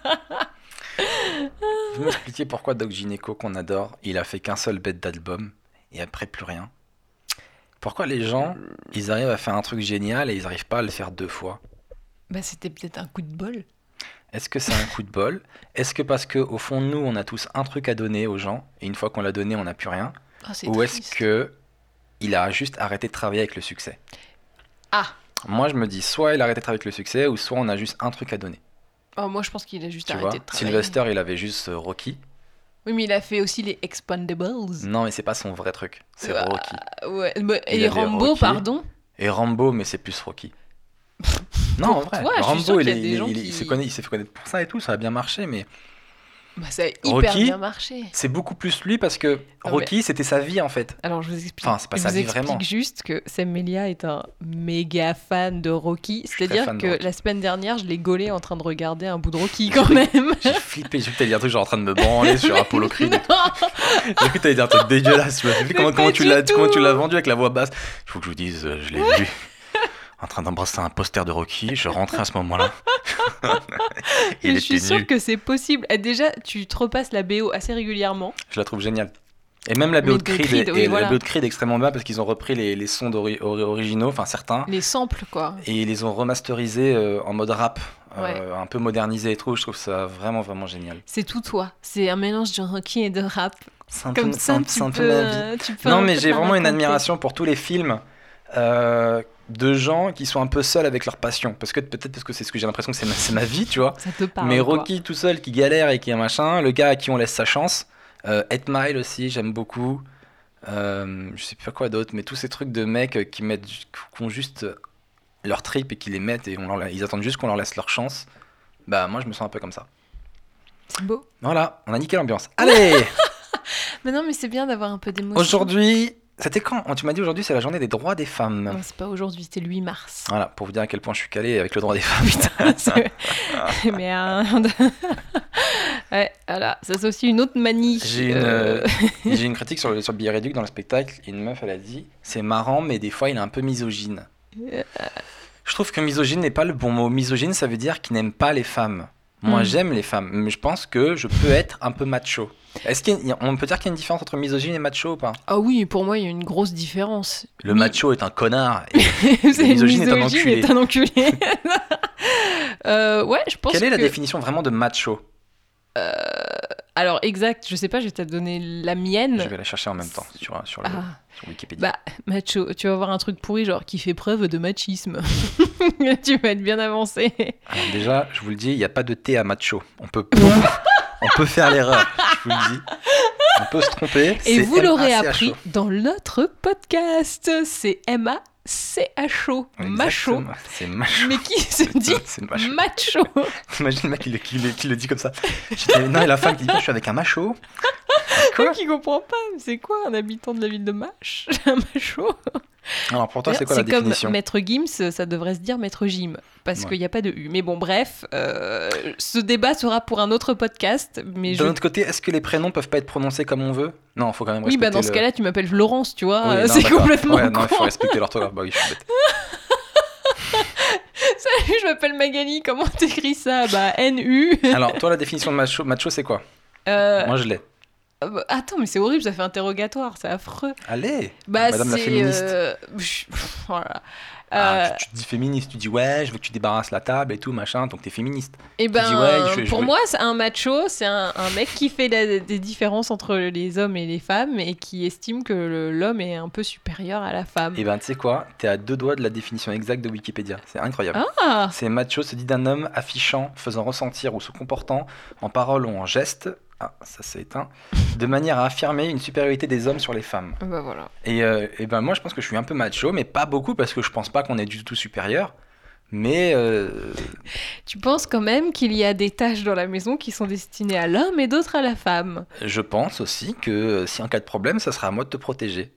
[SPEAKER 2] Vous m'expliquer pourquoi Doc Gineco, qu'on adore, il a fait qu'un seul bête d'album et après plus rien Pourquoi les gens, ils arrivent à faire un truc génial et ils arrivent pas à le faire deux fois?
[SPEAKER 3] Bah, c'était peut-être un coup de bol.
[SPEAKER 2] Est-ce que c'est un coup de bol? Est-ce que parce que au fond de nous, on a tous un truc à donner aux gens et une fois qu'on l'a donné, on n'a plus rien?
[SPEAKER 3] Ah,
[SPEAKER 2] Ou est-ce que il a juste arrêté de travailler avec le succès
[SPEAKER 3] Ah
[SPEAKER 2] Moi, je me dis soit il a arrêté de travailler avec le succès ou soit on a juste un truc à donner.
[SPEAKER 3] Oh, Moi, je pense qu'il a juste
[SPEAKER 2] Tu
[SPEAKER 3] arrêté
[SPEAKER 2] vois
[SPEAKER 3] de travailler.
[SPEAKER 2] Sylvester, il avait juste Rocky.
[SPEAKER 3] Oui, mais il a fait aussi les Expandables.
[SPEAKER 2] Non, mais c'est pas son vrai truc. C'est
[SPEAKER 3] Ah,
[SPEAKER 2] Rocky.
[SPEAKER 3] Ouais, bah, et Rambo,
[SPEAKER 2] Rocky.
[SPEAKER 3] pardon.
[SPEAKER 2] Et Rambo, mais c'est plus Rocky. non, en vrai.
[SPEAKER 3] toi,
[SPEAKER 2] Rambo, il, il- il-
[SPEAKER 3] qui-
[SPEAKER 2] il s'est fait connaître pour ça et tout, ça a bien marché, mais
[SPEAKER 3] Bah, ça a hyper
[SPEAKER 2] Rocky
[SPEAKER 3] bien marché.
[SPEAKER 2] c'est beaucoup plus lui parce que
[SPEAKER 3] mais-
[SPEAKER 2] Rocky, c'était sa vie en fait.
[SPEAKER 3] Alors, je vous explique.
[SPEAKER 2] Enfin, c'est pas
[SPEAKER 3] je
[SPEAKER 2] sa
[SPEAKER 3] vous
[SPEAKER 2] vie,
[SPEAKER 3] explique
[SPEAKER 2] vraiment.
[SPEAKER 3] juste que Sam Melia est un méga fan de Rocky. C'est-à-dire que
[SPEAKER 2] Rocky.
[SPEAKER 3] la semaine dernière, je l'ai gaulé en train de regarder un bout de Rocky quand même.
[SPEAKER 2] J'ai flippé, j'ai t'allais dire un truc genre en train de me branler sur Apollo Creed. J'ai cru que t'allais dire un truc dégueulasse. tu l'as comment tu l'as vendu avec la voix basse? Il faut que je vous dise, euh, je l'ai vu. En train d'embrasser un poster de Rocky, je rentrais à ce moment-là.
[SPEAKER 3] Je suis sûre que c'est possible. Et déjà, tu te repasses la BO assez régulièrement.
[SPEAKER 2] Je la trouve géniale. Et même la BO
[SPEAKER 3] de
[SPEAKER 2] Creed,
[SPEAKER 3] Creed,
[SPEAKER 2] est,
[SPEAKER 3] oui,
[SPEAKER 2] et
[SPEAKER 3] voilà.
[SPEAKER 2] la BO de Creed est extrêmement bien parce qu'ils ont repris les, les sons ori- originaux, enfin certains,
[SPEAKER 3] Les samples, quoi.
[SPEAKER 2] et ils les ont remasterisés euh, en mode rap, euh, un peu modernisé et tout. Je trouve ça vraiment vraiment génial.
[SPEAKER 3] C'est tout toi. C'est un mélange de Rocky et de rap.
[SPEAKER 2] C'est un
[SPEAKER 3] Comme
[SPEAKER 2] peu-
[SPEAKER 3] ça, tu peux, euh, tu peux
[SPEAKER 2] Non, mais j'ai vraiment une admiration pour tous les films euh, de gens qui sont un peu seuls avec leur passion. Parce que peut-être parce que c'est ce que j'ai l'impression que c'est ma, vie, tu vois.
[SPEAKER 3] Ça te parle.
[SPEAKER 2] mais
[SPEAKER 3] quoi.
[SPEAKER 2] Rocky tout seul qui galère et qui est un machin, le gars à qui on laisse sa chance. Euh, 8 Mile aussi, j'aime beaucoup. Euh, je sais pas quoi d'autre, mais tous ces trucs de mecs qui mettent, qui ont juste leur trip et qui les mettent et on leur- ils attendent juste qu'on leur laisse leur chance. Bah moi je me sens un peu comme ça.
[SPEAKER 3] C'est beau.
[SPEAKER 2] Voilà, on a niqué l'ambiance. Allez
[SPEAKER 3] Mais non, mais c'est bien d'avoir un peu d'émotion.
[SPEAKER 2] Aujourd'hui, c'était quand Tu m'as dit aujourd'hui c'est la journée des droits des femmes.
[SPEAKER 3] Non, c'est pas aujourd'hui, c'était le 8 mars.
[SPEAKER 2] Voilà, pour vous dire à quel point je suis calé avec le droit des femmes.
[SPEAKER 3] Putain, c'est- Merde. ouais, voilà, ça c'est aussi une autre manie.
[SPEAKER 2] J'ai une,
[SPEAKER 3] Euh,
[SPEAKER 2] euh, j'ai une critique sur le, sur le billet réduc dans le spectacle. Une meuf, elle a dit C'est marrant, mais des fois, il est un peu misogyne.
[SPEAKER 3] Euh.
[SPEAKER 2] Je trouve que misogyne n'est pas le bon mot. Misogyne, ça veut dire qu'il n'aime pas les femmes. Moi,
[SPEAKER 3] Mm.
[SPEAKER 2] j'aime les femmes, mais je pense que je peux être un peu macho. Est-ce qu'on peut dire qu'il y a une différence entre misogyne et macho ou pas?
[SPEAKER 3] Ah oui, pour moi, il y a une grosse différence.
[SPEAKER 2] Le
[SPEAKER 3] Mi-
[SPEAKER 2] macho est un connard. Et
[SPEAKER 3] C'est une
[SPEAKER 2] misogyne est un
[SPEAKER 3] misogyne
[SPEAKER 2] enculé.
[SPEAKER 3] est un enculé. Euh, ouais, je pense
[SPEAKER 2] Quelle est la définition vraiment de macho?
[SPEAKER 3] Alors, exact, je sais pas, je vais te donner la mienne.
[SPEAKER 2] Je vais la chercher en même temps sur, sur, le-
[SPEAKER 3] Ah,
[SPEAKER 2] sur Wikipédia.
[SPEAKER 3] bah, macho, tu vas voir un truc pourri, genre qui fait preuve de machisme. tu vas être bien avancé.
[SPEAKER 2] Alors déjà, je vous le dis, il n'y a pas de thé à macho. On peut, on peut faire l'erreur, je vous le dis. On peut se tromper.
[SPEAKER 3] Et vous l'aurez appris dans notre podcast. C'est M-A-C-H-O. Macho.
[SPEAKER 2] Exactement. C'est macho.
[SPEAKER 3] Mais qui se dit
[SPEAKER 2] macho.
[SPEAKER 3] macho
[SPEAKER 2] T'imagines le mec qui le, qui le- qui le dit comme ça. Non, et la femme qui dit Je suis avec un macho. Quoi
[SPEAKER 3] Qui comprend pas, mais c'est quoi un habitant de la ville de Mâche Un macho?
[SPEAKER 2] Alors pour toi, c'est quoi la
[SPEAKER 3] comme
[SPEAKER 2] définition?
[SPEAKER 3] Maître Gims, ça devrait se dire Maître Jim, parce
[SPEAKER 2] Ouais.
[SPEAKER 3] qu'il n'y a pas de U. Mais bon, bref, euh, ce débat sera pour un autre podcast. Mais je...
[SPEAKER 2] D'un autre côté, est-ce que les prénoms peuvent pas être prononcés comme on veut? Non, faut quand même
[SPEAKER 3] Oui,
[SPEAKER 2] respecter
[SPEAKER 3] bah dans ce cas-là, tu m'appelles Florence, tu vois,
[SPEAKER 2] Oui,
[SPEAKER 3] euh, c'est complètement
[SPEAKER 2] Ouais, non, il faut
[SPEAKER 3] con.
[SPEAKER 2] respecter l'orthographe. Bah oui, je suis bête.
[SPEAKER 3] Salut, je m'appelle Magali, comment t'écris ça? Bah, N-U.
[SPEAKER 2] Alors, toi, la définition de macho, macho c'est quoi?
[SPEAKER 3] Euh,
[SPEAKER 2] Moi, je l'ai.
[SPEAKER 3] Euh, bah, attends, mais c'est horrible, ça fait interrogatoire, c'est affreux.
[SPEAKER 2] Allez
[SPEAKER 3] Bah,
[SPEAKER 2] Madame la féministe.
[SPEAKER 3] euh, voilà.
[SPEAKER 2] Ah,
[SPEAKER 3] Euh,
[SPEAKER 2] tu, tu te dis féministe, tu dis ouais, je veux que tu débarrasses la table et tout, machin, donc t'es féministe.
[SPEAKER 3] Et ben,
[SPEAKER 2] dis, ouais, je- je
[SPEAKER 3] pour
[SPEAKER 2] veux-
[SPEAKER 3] moi, c'est un macho, c'est un, un mec qui fait la- des différences entre les hommes et les femmes et qui estime que le- l'homme est un peu supérieur à la femme.
[SPEAKER 2] Et ben, tu sais quoi T'es à deux doigts de la définition exacte de Wikipédia. C'est incroyable.
[SPEAKER 3] Ah
[SPEAKER 2] C'est macho se dit d'un homme affichant, faisant ressentir ou se comportant en parole ou en geste. Ah, ça s'est éteint. De manière à affirmer une supériorité des hommes sur les femmes.
[SPEAKER 3] Bah voilà.
[SPEAKER 2] Et, euh, et ben moi, je pense que je suis un peu macho, mais pas beaucoup parce que je pense pas qu'on est du tout supérieur. Mais euh,
[SPEAKER 3] Tu penses quand même qu'il y a des tâches dans la maison qui sont destinées à l'homme et d'autres à la femme?
[SPEAKER 2] je pense aussi que euh, si en cas de problème, ça sera à moi de te protéger.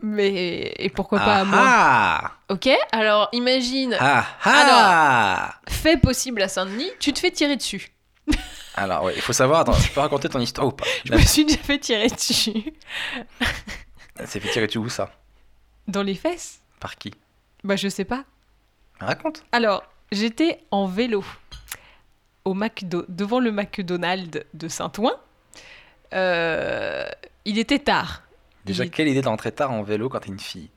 [SPEAKER 3] Mais et pourquoi pas
[SPEAKER 2] ah
[SPEAKER 3] à moi?
[SPEAKER 2] Ah
[SPEAKER 3] Ok, alors imagine,
[SPEAKER 2] ah ah
[SPEAKER 3] fait possible à Saint-Denis, tu te fais tirer dessus.
[SPEAKER 2] Alors, ouais, il faut savoir, attends, tu peux raconter ton histoire ou pas?
[SPEAKER 3] Je me suis déjà fait tirer dessus.
[SPEAKER 2] C'est fait tirer dessus où ça?
[SPEAKER 3] Dans les fesses
[SPEAKER 2] Par qui?
[SPEAKER 3] Bah je sais pas.
[SPEAKER 2] Raconte.
[SPEAKER 3] Alors, j'étais en vélo au McDo devant le McDonald's de Saint-Ouen. Euh, il était tard.
[SPEAKER 2] Déjà,
[SPEAKER 3] Il-
[SPEAKER 2] quelle idée d'entrer tard en vélo quand t'es une fille?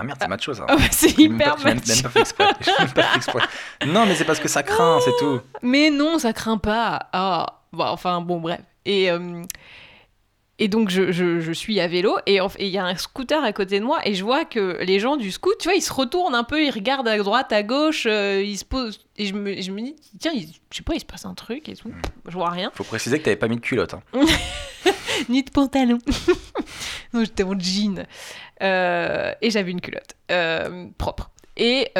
[SPEAKER 2] Ah merde, c'est macho ça.
[SPEAKER 3] Oh, bah, c'est hyper
[SPEAKER 2] pas- j'ai même-
[SPEAKER 3] macho.
[SPEAKER 2] même pas exprès. Pas exprès. Non, mais c'est parce que ça craint, c'est tout.
[SPEAKER 3] Mais non, ça craint pas. Ah, bon, enfin bon, bref. Et, euh, et donc je, je- je suis à vélo et il y a un scooter à côté de moi et je vois que les gens du scoot, tu vois, ils se retournent un peu, ils regardent à droite, à gauche, euh, ils se posent et je me, je me dis tiens, il- je sais pas, il se passe un truc et tout. Je vois rien.
[SPEAKER 2] Faut préciser que t'avais pas mis de culotte. hein.
[SPEAKER 3] Ni de pantalon. non, j'étais en jean. Euh, et j'avais une culotte euh, propre. Et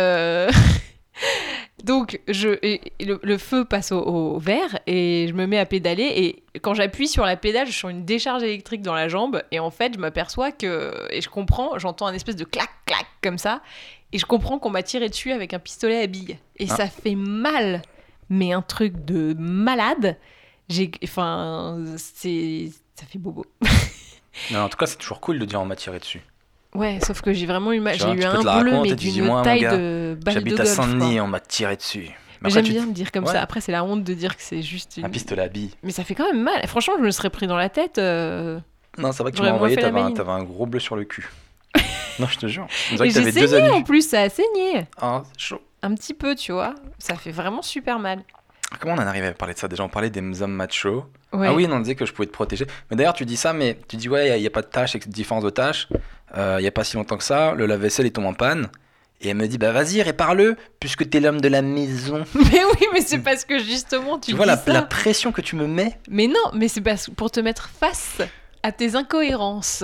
[SPEAKER 3] donc, je, et- le, le feu passe au, au vert et je me mets à pédaler. Et quand j'appuie sur la pédale, je sens une décharge électrique dans la jambe. Et en fait, je m'aperçois que. Et je comprends, j'entends un espèce de clac, clac comme ça. Et je comprends qu'on m'a tiré dessus avec un pistolet à billes. Et
[SPEAKER 2] Ah.
[SPEAKER 3] ça fait mal. Mais un truc de malade. J'ai. Enfin, c'est. Ça fait bobo.
[SPEAKER 2] Non, en tout cas, c'est toujours cool de dire on m'a tiré dessus.
[SPEAKER 3] Ouais, sauf que j'ai vraiment eu mal.
[SPEAKER 2] Tu
[SPEAKER 3] J'ai eu un bleu,
[SPEAKER 2] raconter,
[SPEAKER 3] mais d'une taille
[SPEAKER 2] gars,
[SPEAKER 3] de balle de
[SPEAKER 2] J'habite à. Saint-Denis, on m'a tiré dessus.
[SPEAKER 3] J'aime bien me dire comme
[SPEAKER 2] Ouais.
[SPEAKER 3] ça. Après, c'est la honte de dire que c'est juste une.
[SPEAKER 2] Un pistolet à billes.
[SPEAKER 3] Mais ça fait quand même mal. Franchement, je me serais pris dans la tête. euh,
[SPEAKER 2] Non, c'est vrai que tu m'as envoyé, t'avais un, gros bleu sur le cul. non, je te jure.
[SPEAKER 3] J'ai
[SPEAKER 2] t'avais deux
[SPEAKER 3] saigné en plus, ça a saigné.
[SPEAKER 2] Ah, chaud.
[SPEAKER 3] Un petit peu, tu vois. Ça fait vraiment super mal.
[SPEAKER 2] Comment on en arrive à parler de ça? Déjà, on parlait des hommes machos.
[SPEAKER 3] Ouais.
[SPEAKER 2] Ah oui, on disait que je pouvais te protéger. Mais d'ailleurs, tu dis ça, mais tu dis, ouais, il n'y a, pas de tâches, et différence de tâches. Euh, Il n'y a pas si longtemps que ça, le lave-vaisselle est tombé en panne. Et elle me dit, bah vas-y, répare-le, puisque t'es l'homme de la maison.
[SPEAKER 3] Mais oui, mais c'est parce que justement, tu,
[SPEAKER 2] Tu vois
[SPEAKER 3] dis
[SPEAKER 2] la,
[SPEAKER 3] ça.
[SPEAKER 2] la pression que tu me mets
[SPEAKER 3] Mais non, mais c'est parce- pour te mettre face à tes incohérences.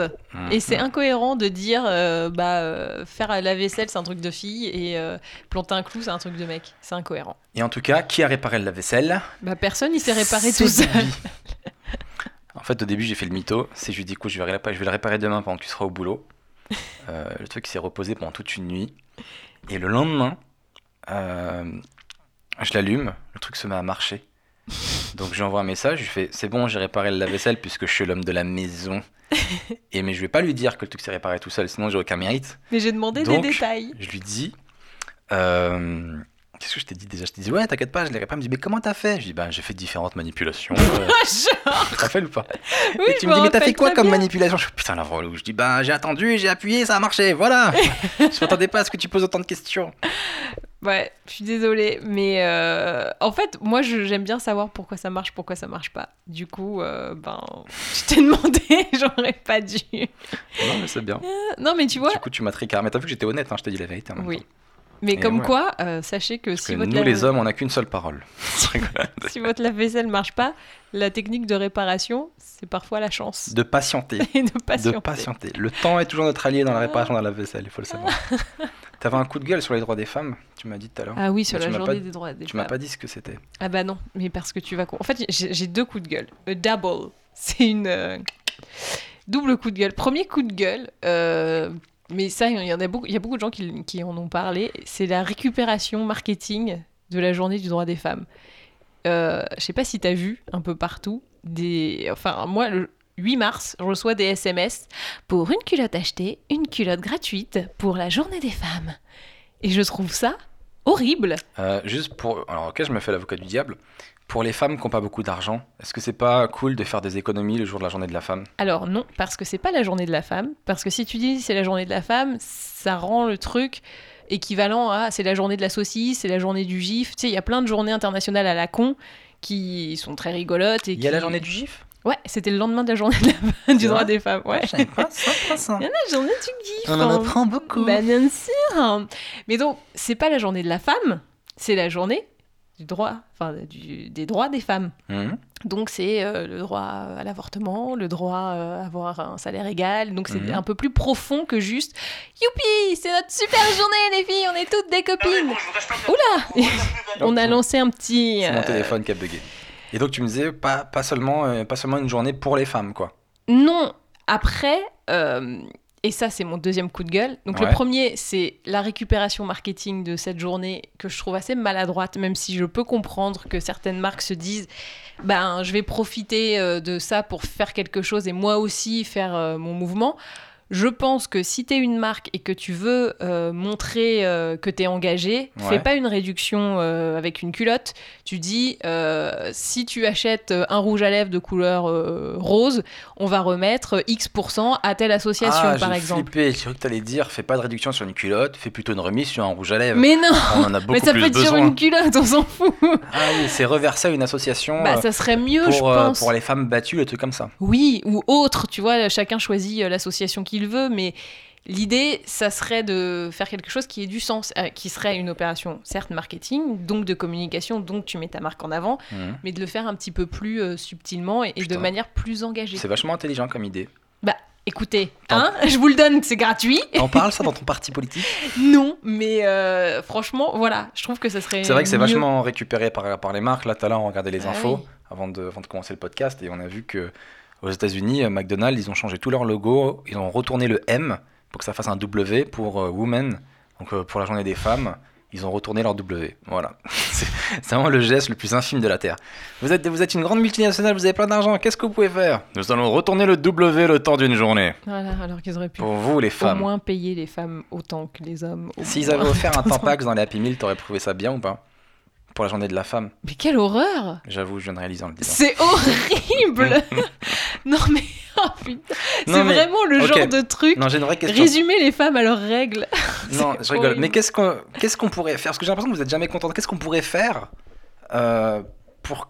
[SPEAKER 3] Et c'est incohérent de dire, euh, bah, euh, faire la vaisselle, c'est un truc de fille, et euh, planter un clou, c'est un truc de mec. C'est incohérent.
[SPEAKER 2] Et en tout cas, qui a réparé le lave-vaisselle?
[SPEAKER 3] Bah, personne, il s'est réparé tout seul.
[SPEAKER 2] En fait, au début, j'ai fait le mytho. C'est je lui dis, écoute, je vais, réparer- je vais le réparer demain pendant que tu seras au boulot. Euh, le truc s'est reposé pendant toute une nuit. Et le lendemain, euh, je l'allume, le truc se met à marcher. Donc je lui envoie un message, je lui fais c'est bon, j'ai réparé le lave-vaisselle puisque je suis l'homme de la maison. Et mais je vais pas lui dire que le truc s'est réparé tout seul, sinon j'ai aucun mérite.
[SPEAKER 3] Mais j'ai demandé
[SPEAKER 2] Donc,
[SPEAKER 3] des détails.
[SPEAKER 2] Je lui dis euh, qu'est-ce que je t'ai dit déjà? Je t'ai dit ouais, t'inquiète pas, je l'ai me dit mais comment t'as fait? Je dis bah j'ai fait différentes manipulations. Euh,
[SPEAKER 3] Genre,
[SPEAKER 2] tu te rappelles ou pas?
[SPEAKER 3] Oui,
[SPEAKER 2] Et tu me dis mais t'as fait quoi comme
[SPEAKER 3] bien.
[SPEAKER 2] manipulation? Je putain la relou. Je dis bah j'ai attendu, j'ai appuyé, ça a marché, voilà. je m'attendais pas à ce que tu poses autant de questions.
[SPEAKER 3] Ouais, je suis désolée, mais euh, en fait, moi, j'aime bien savoir pourquoi ça marche, pourquoi ça marche pas. Du coup, euh, ben, je t'ai demandé, j'aurais pas dû.
[SPEAKER 2] Non mais c'est bien.
[SPEAKER 3] Non, mais tu vois,
[SPEAKER 2] Du coup tu m'as tricard. Mais t'as vu que j'étais honnête, hein, je t'ai dit la vérité. en même
[SPEAKER 3] oui.
[SPEAKER 2] temps.
[SPEAKER 3] Mais
[SPEAKER 2] Et
[SPEAKER 3] comme
[SPEAKER 2] ouais.
[SPEAKER 3] quoi, euh, sachez que
[SPEAKER 2] Parce
[SPEAKER 3] si
[SPEAKER 2] que
[SPEAKER 3] votre,
[SPEAKER 2] nous
[SPEAKER 3] lave-
[SPEAKER 2] les hommes, on n'a qu'une seule parole.
[SPEAKER 3] Si votre lave-vaisselle marche pas, la technique de réparation, c'est parfois la chance.
[SPEAKER 2] de patienter.
[SPEAKER 3] Et de patienter.
[SPEAKER 2] De patienter. Le temps est toujours notre allié dans la réparation de la vaisselle, il faut le savoir. T'avais un coup de gueule sur les droits des femmes, tu m'as dit tout à l'heure.
[SPEAKER 3] Ah oui, sur
[SPEAKER 2] Mais
[SPEAKER 3] la
[SPEAKER 2] tu
[SPEAKER 3] journée
[SPEAKER 2] pas-
[SPEAKER 3] des droits des
[SPEAKER 2] Tu m'as
[SPEAKER 3] femmes.
[SPEAKER 2] pas dit ce que c'était.
[SPEAKER 3] Ah bah non, mais parce que tu vas... En fait, j'ai j'ai deux coups de gueule. A double. C'est une... euh, double coup de gueule. Premier coup de gueule, euh, mais ça, il y, en a beaucoup, il y a beaucoup de gens qui, en ont parlé, c'est la récupération marketing de la journée du droit des femmes. Euh, je sais pas si tu as vu un peu partout des... Enfin, moi, le 8 mars, je reçois des SMS pour une culotte achetée, une culotte gratuite pour la journée des femmes. Et je trouve ça horrible.
[SPEAKER 2] Euh, juste pour. Alors, ok, je me fais l'avocat du diable. Pour les femmes qui n'ont pas beaucoup d'argent, est-ce que c'est pas cool de faire des économies le jour de la journée de la femme?
[SPEAKER 3] Alors non, parce que c'est pas la journée de la femme. Parce que si tu dis c'est la journée de la femme, ça rend le truc équivalent à c'est la journée de la saucisse, c'est la journée du gif. Tu sais, il y a plein de journées internationales à la con qui sont très rigolotes. Et
[SPEAKER 2] Il y a
[SPEAKER 3] qui-
[SPEAKER 2] la journée du gif?
[SPEAKER 3] Ouais, c'était le lendemain de la journée de la- du droit des femmes. Ouais.
[SPEAKER 2] Je savais pas ça, pas ça.
[SPEAKER 3] Il y en a la journée du gif.
[SPEAKER 2] On en
[SPEAKER 3] hein.
[SPEAKER 2] apprend beaucoup.
[SPEAKER 3] Bah, bien sûr. Mais donc, c'est pas la journée de la femme, c'est la journée du droit, enfin du- des droits des femmes.
[SPEAKER 2] Mhm.
[SPEAKER 3] Donc c'est euh, le droit à l'avortement, le droit euh, à avoir un salaire égal. Donc c'est
[SPEAKER 2] Mhm.
[SPEAKER 3] un peu plus profond que juste Youpi, c'est notre super journée les filles, on est toutes des copines. Oula, on a lancé un petit.
[SPEAKER 2] C'est mon
[SPEAKER 3] euh,
[SPEAKER 2] téléphone qui a bugué. Et donc tu me disais pas, pas, seulement, euh, pas seulement une journée pour les femmes, quoi.
[SPEAKER 3] Non, après, euh, et ça c'est mon deuxième coup de gueule. Donc le premier, c'est la récupération marketing de cette journée que je trouve assez maladroite, même si je peux comprendre que certaines marques se disent, ben je vais profiter euh, de ça pour faire quelque chose et moi aussi faire euh, mon mouvement. Je pense que si tu es une marque et que tu veux euh, montrer euh, que tu es engagé,
[SPEAKER 2] Ouais.
[SPEAKER 3] fais pas une réduction euh, avec une culotte. Tu dis, si tu achètes un rouge à lèvres de couleur rose, on va remettre X% à telle association,
[SPEAKER 2] ah,
[SPEAKER 3] par exemple.
[SPEAKER 2] flippé. Cru que t'allais dire fais pas de réduction sur une culotte, fais plutôt une remise sur un rouge à lèvres.
[SPEAKER 3] Mais non
[SPEAKER 2] On en a
[SPEAKER 3] Mais ça peut être sur une culotte, on s'en fout
[SPEAKER 2] Ah oui, c'est reversé à une association
[SPEAKER 3] Bah ça serait mieux, je
[SPEAKER 2] pour, euh,
[SPEAKER 3] pense.
[SPEAKER 2] pour les femmes battues, les trucs comme ça.
[SPEAKER 3] Oui, ou autre, tu vois, chacun choisit l'association qu'il veut, mais l'idée, ça serait de faire quelque chose qui ait du sens, euh, qui serait une opération, certes marketing, donc de communication, donc tu mets ta marque en avant,
[SPEAKER 2] Mhm.
[SPEAKER 3] mais de le faire un petit peu plus euh, subtilement et, et de manière plus engagée.
[SPEAKER 2] C'est vachement intelligent comme idée.
[SPEAKER 3] Écoutez,
[SPEAKER 2] Tant-
[SPEAKER 3] hein, je vous le donne, c'est gratuit.
[SPEAKER 2] T'en parles ça dans ton parti politique?
[SPEAKER 3] Non, mais euh, franchement, voilà, je trouve que ça serait.
[SPEAKER 2] C'est vrai que c'est vachement récupéré par, par les marques. Là, tout à l'heure, on regardait les
[SPEAKER 3] Ah
[SPEAKER 2] infos
[SPEAKER 3] oui.
[SPEAKER 2] avant, de, avant de commencer le podcast et on a vu que aux États-Unis, euh, McDonald's, ils ont changé tout leur logo. Ils ont retourné le M pour que ça fasse un W pour euh, Women, donc euh, pour la journée des femmes. Ils ont retourné leur W. Voilà. c'est vraiment le geste le plus infime de la Terre. Vous êtes, vous êtes une grande multinationale, vous avez plein d'argent. Qu'est-ce que vous pouvez faire? Nous allons retourner le W le temps d'une journée.
[SPEAKER 3] Voilà, alors qu'ils auraient pu
[SPEAKER 2] Pour vous, les
[SPEAKER 3] au
[SPEAKER 2] femmes.
[SPEAKER 3] moins payer les femmes autant que les hommes. au
[SPEAKER 2] S'ils avaient offert un Tampax dans les Happy Meal, t'aurais trouvé ça bien ou pas? Pour la journée de la femme.
[SPEAKER 3] Mais quelle horreur
[SPEAKER 2] J'avoue, je viens de réaliser en le disant.
[SPEAKER 3] C'est horrible Non mais, oh putain, c'est
[SPEAKER 2] mais-
[SPEAKER 3] vraiment le genre de truc.
[SPEAKER 2] Non, j'ai une vraie question.
[SPEAKER 3] Résumer les femmes à leurs règles.
[SPEAKER 2] Non, je rigole.
[SPEAKER 3] horrible.
[SPEAKER 2] Mais qu'est-ce qu'on qu'est-ce qu'on pourrait faire? Parce que j'ai l'impression que vous êtes jamais contente. Qu'est-ce qu'on pourrait faire euh, pour,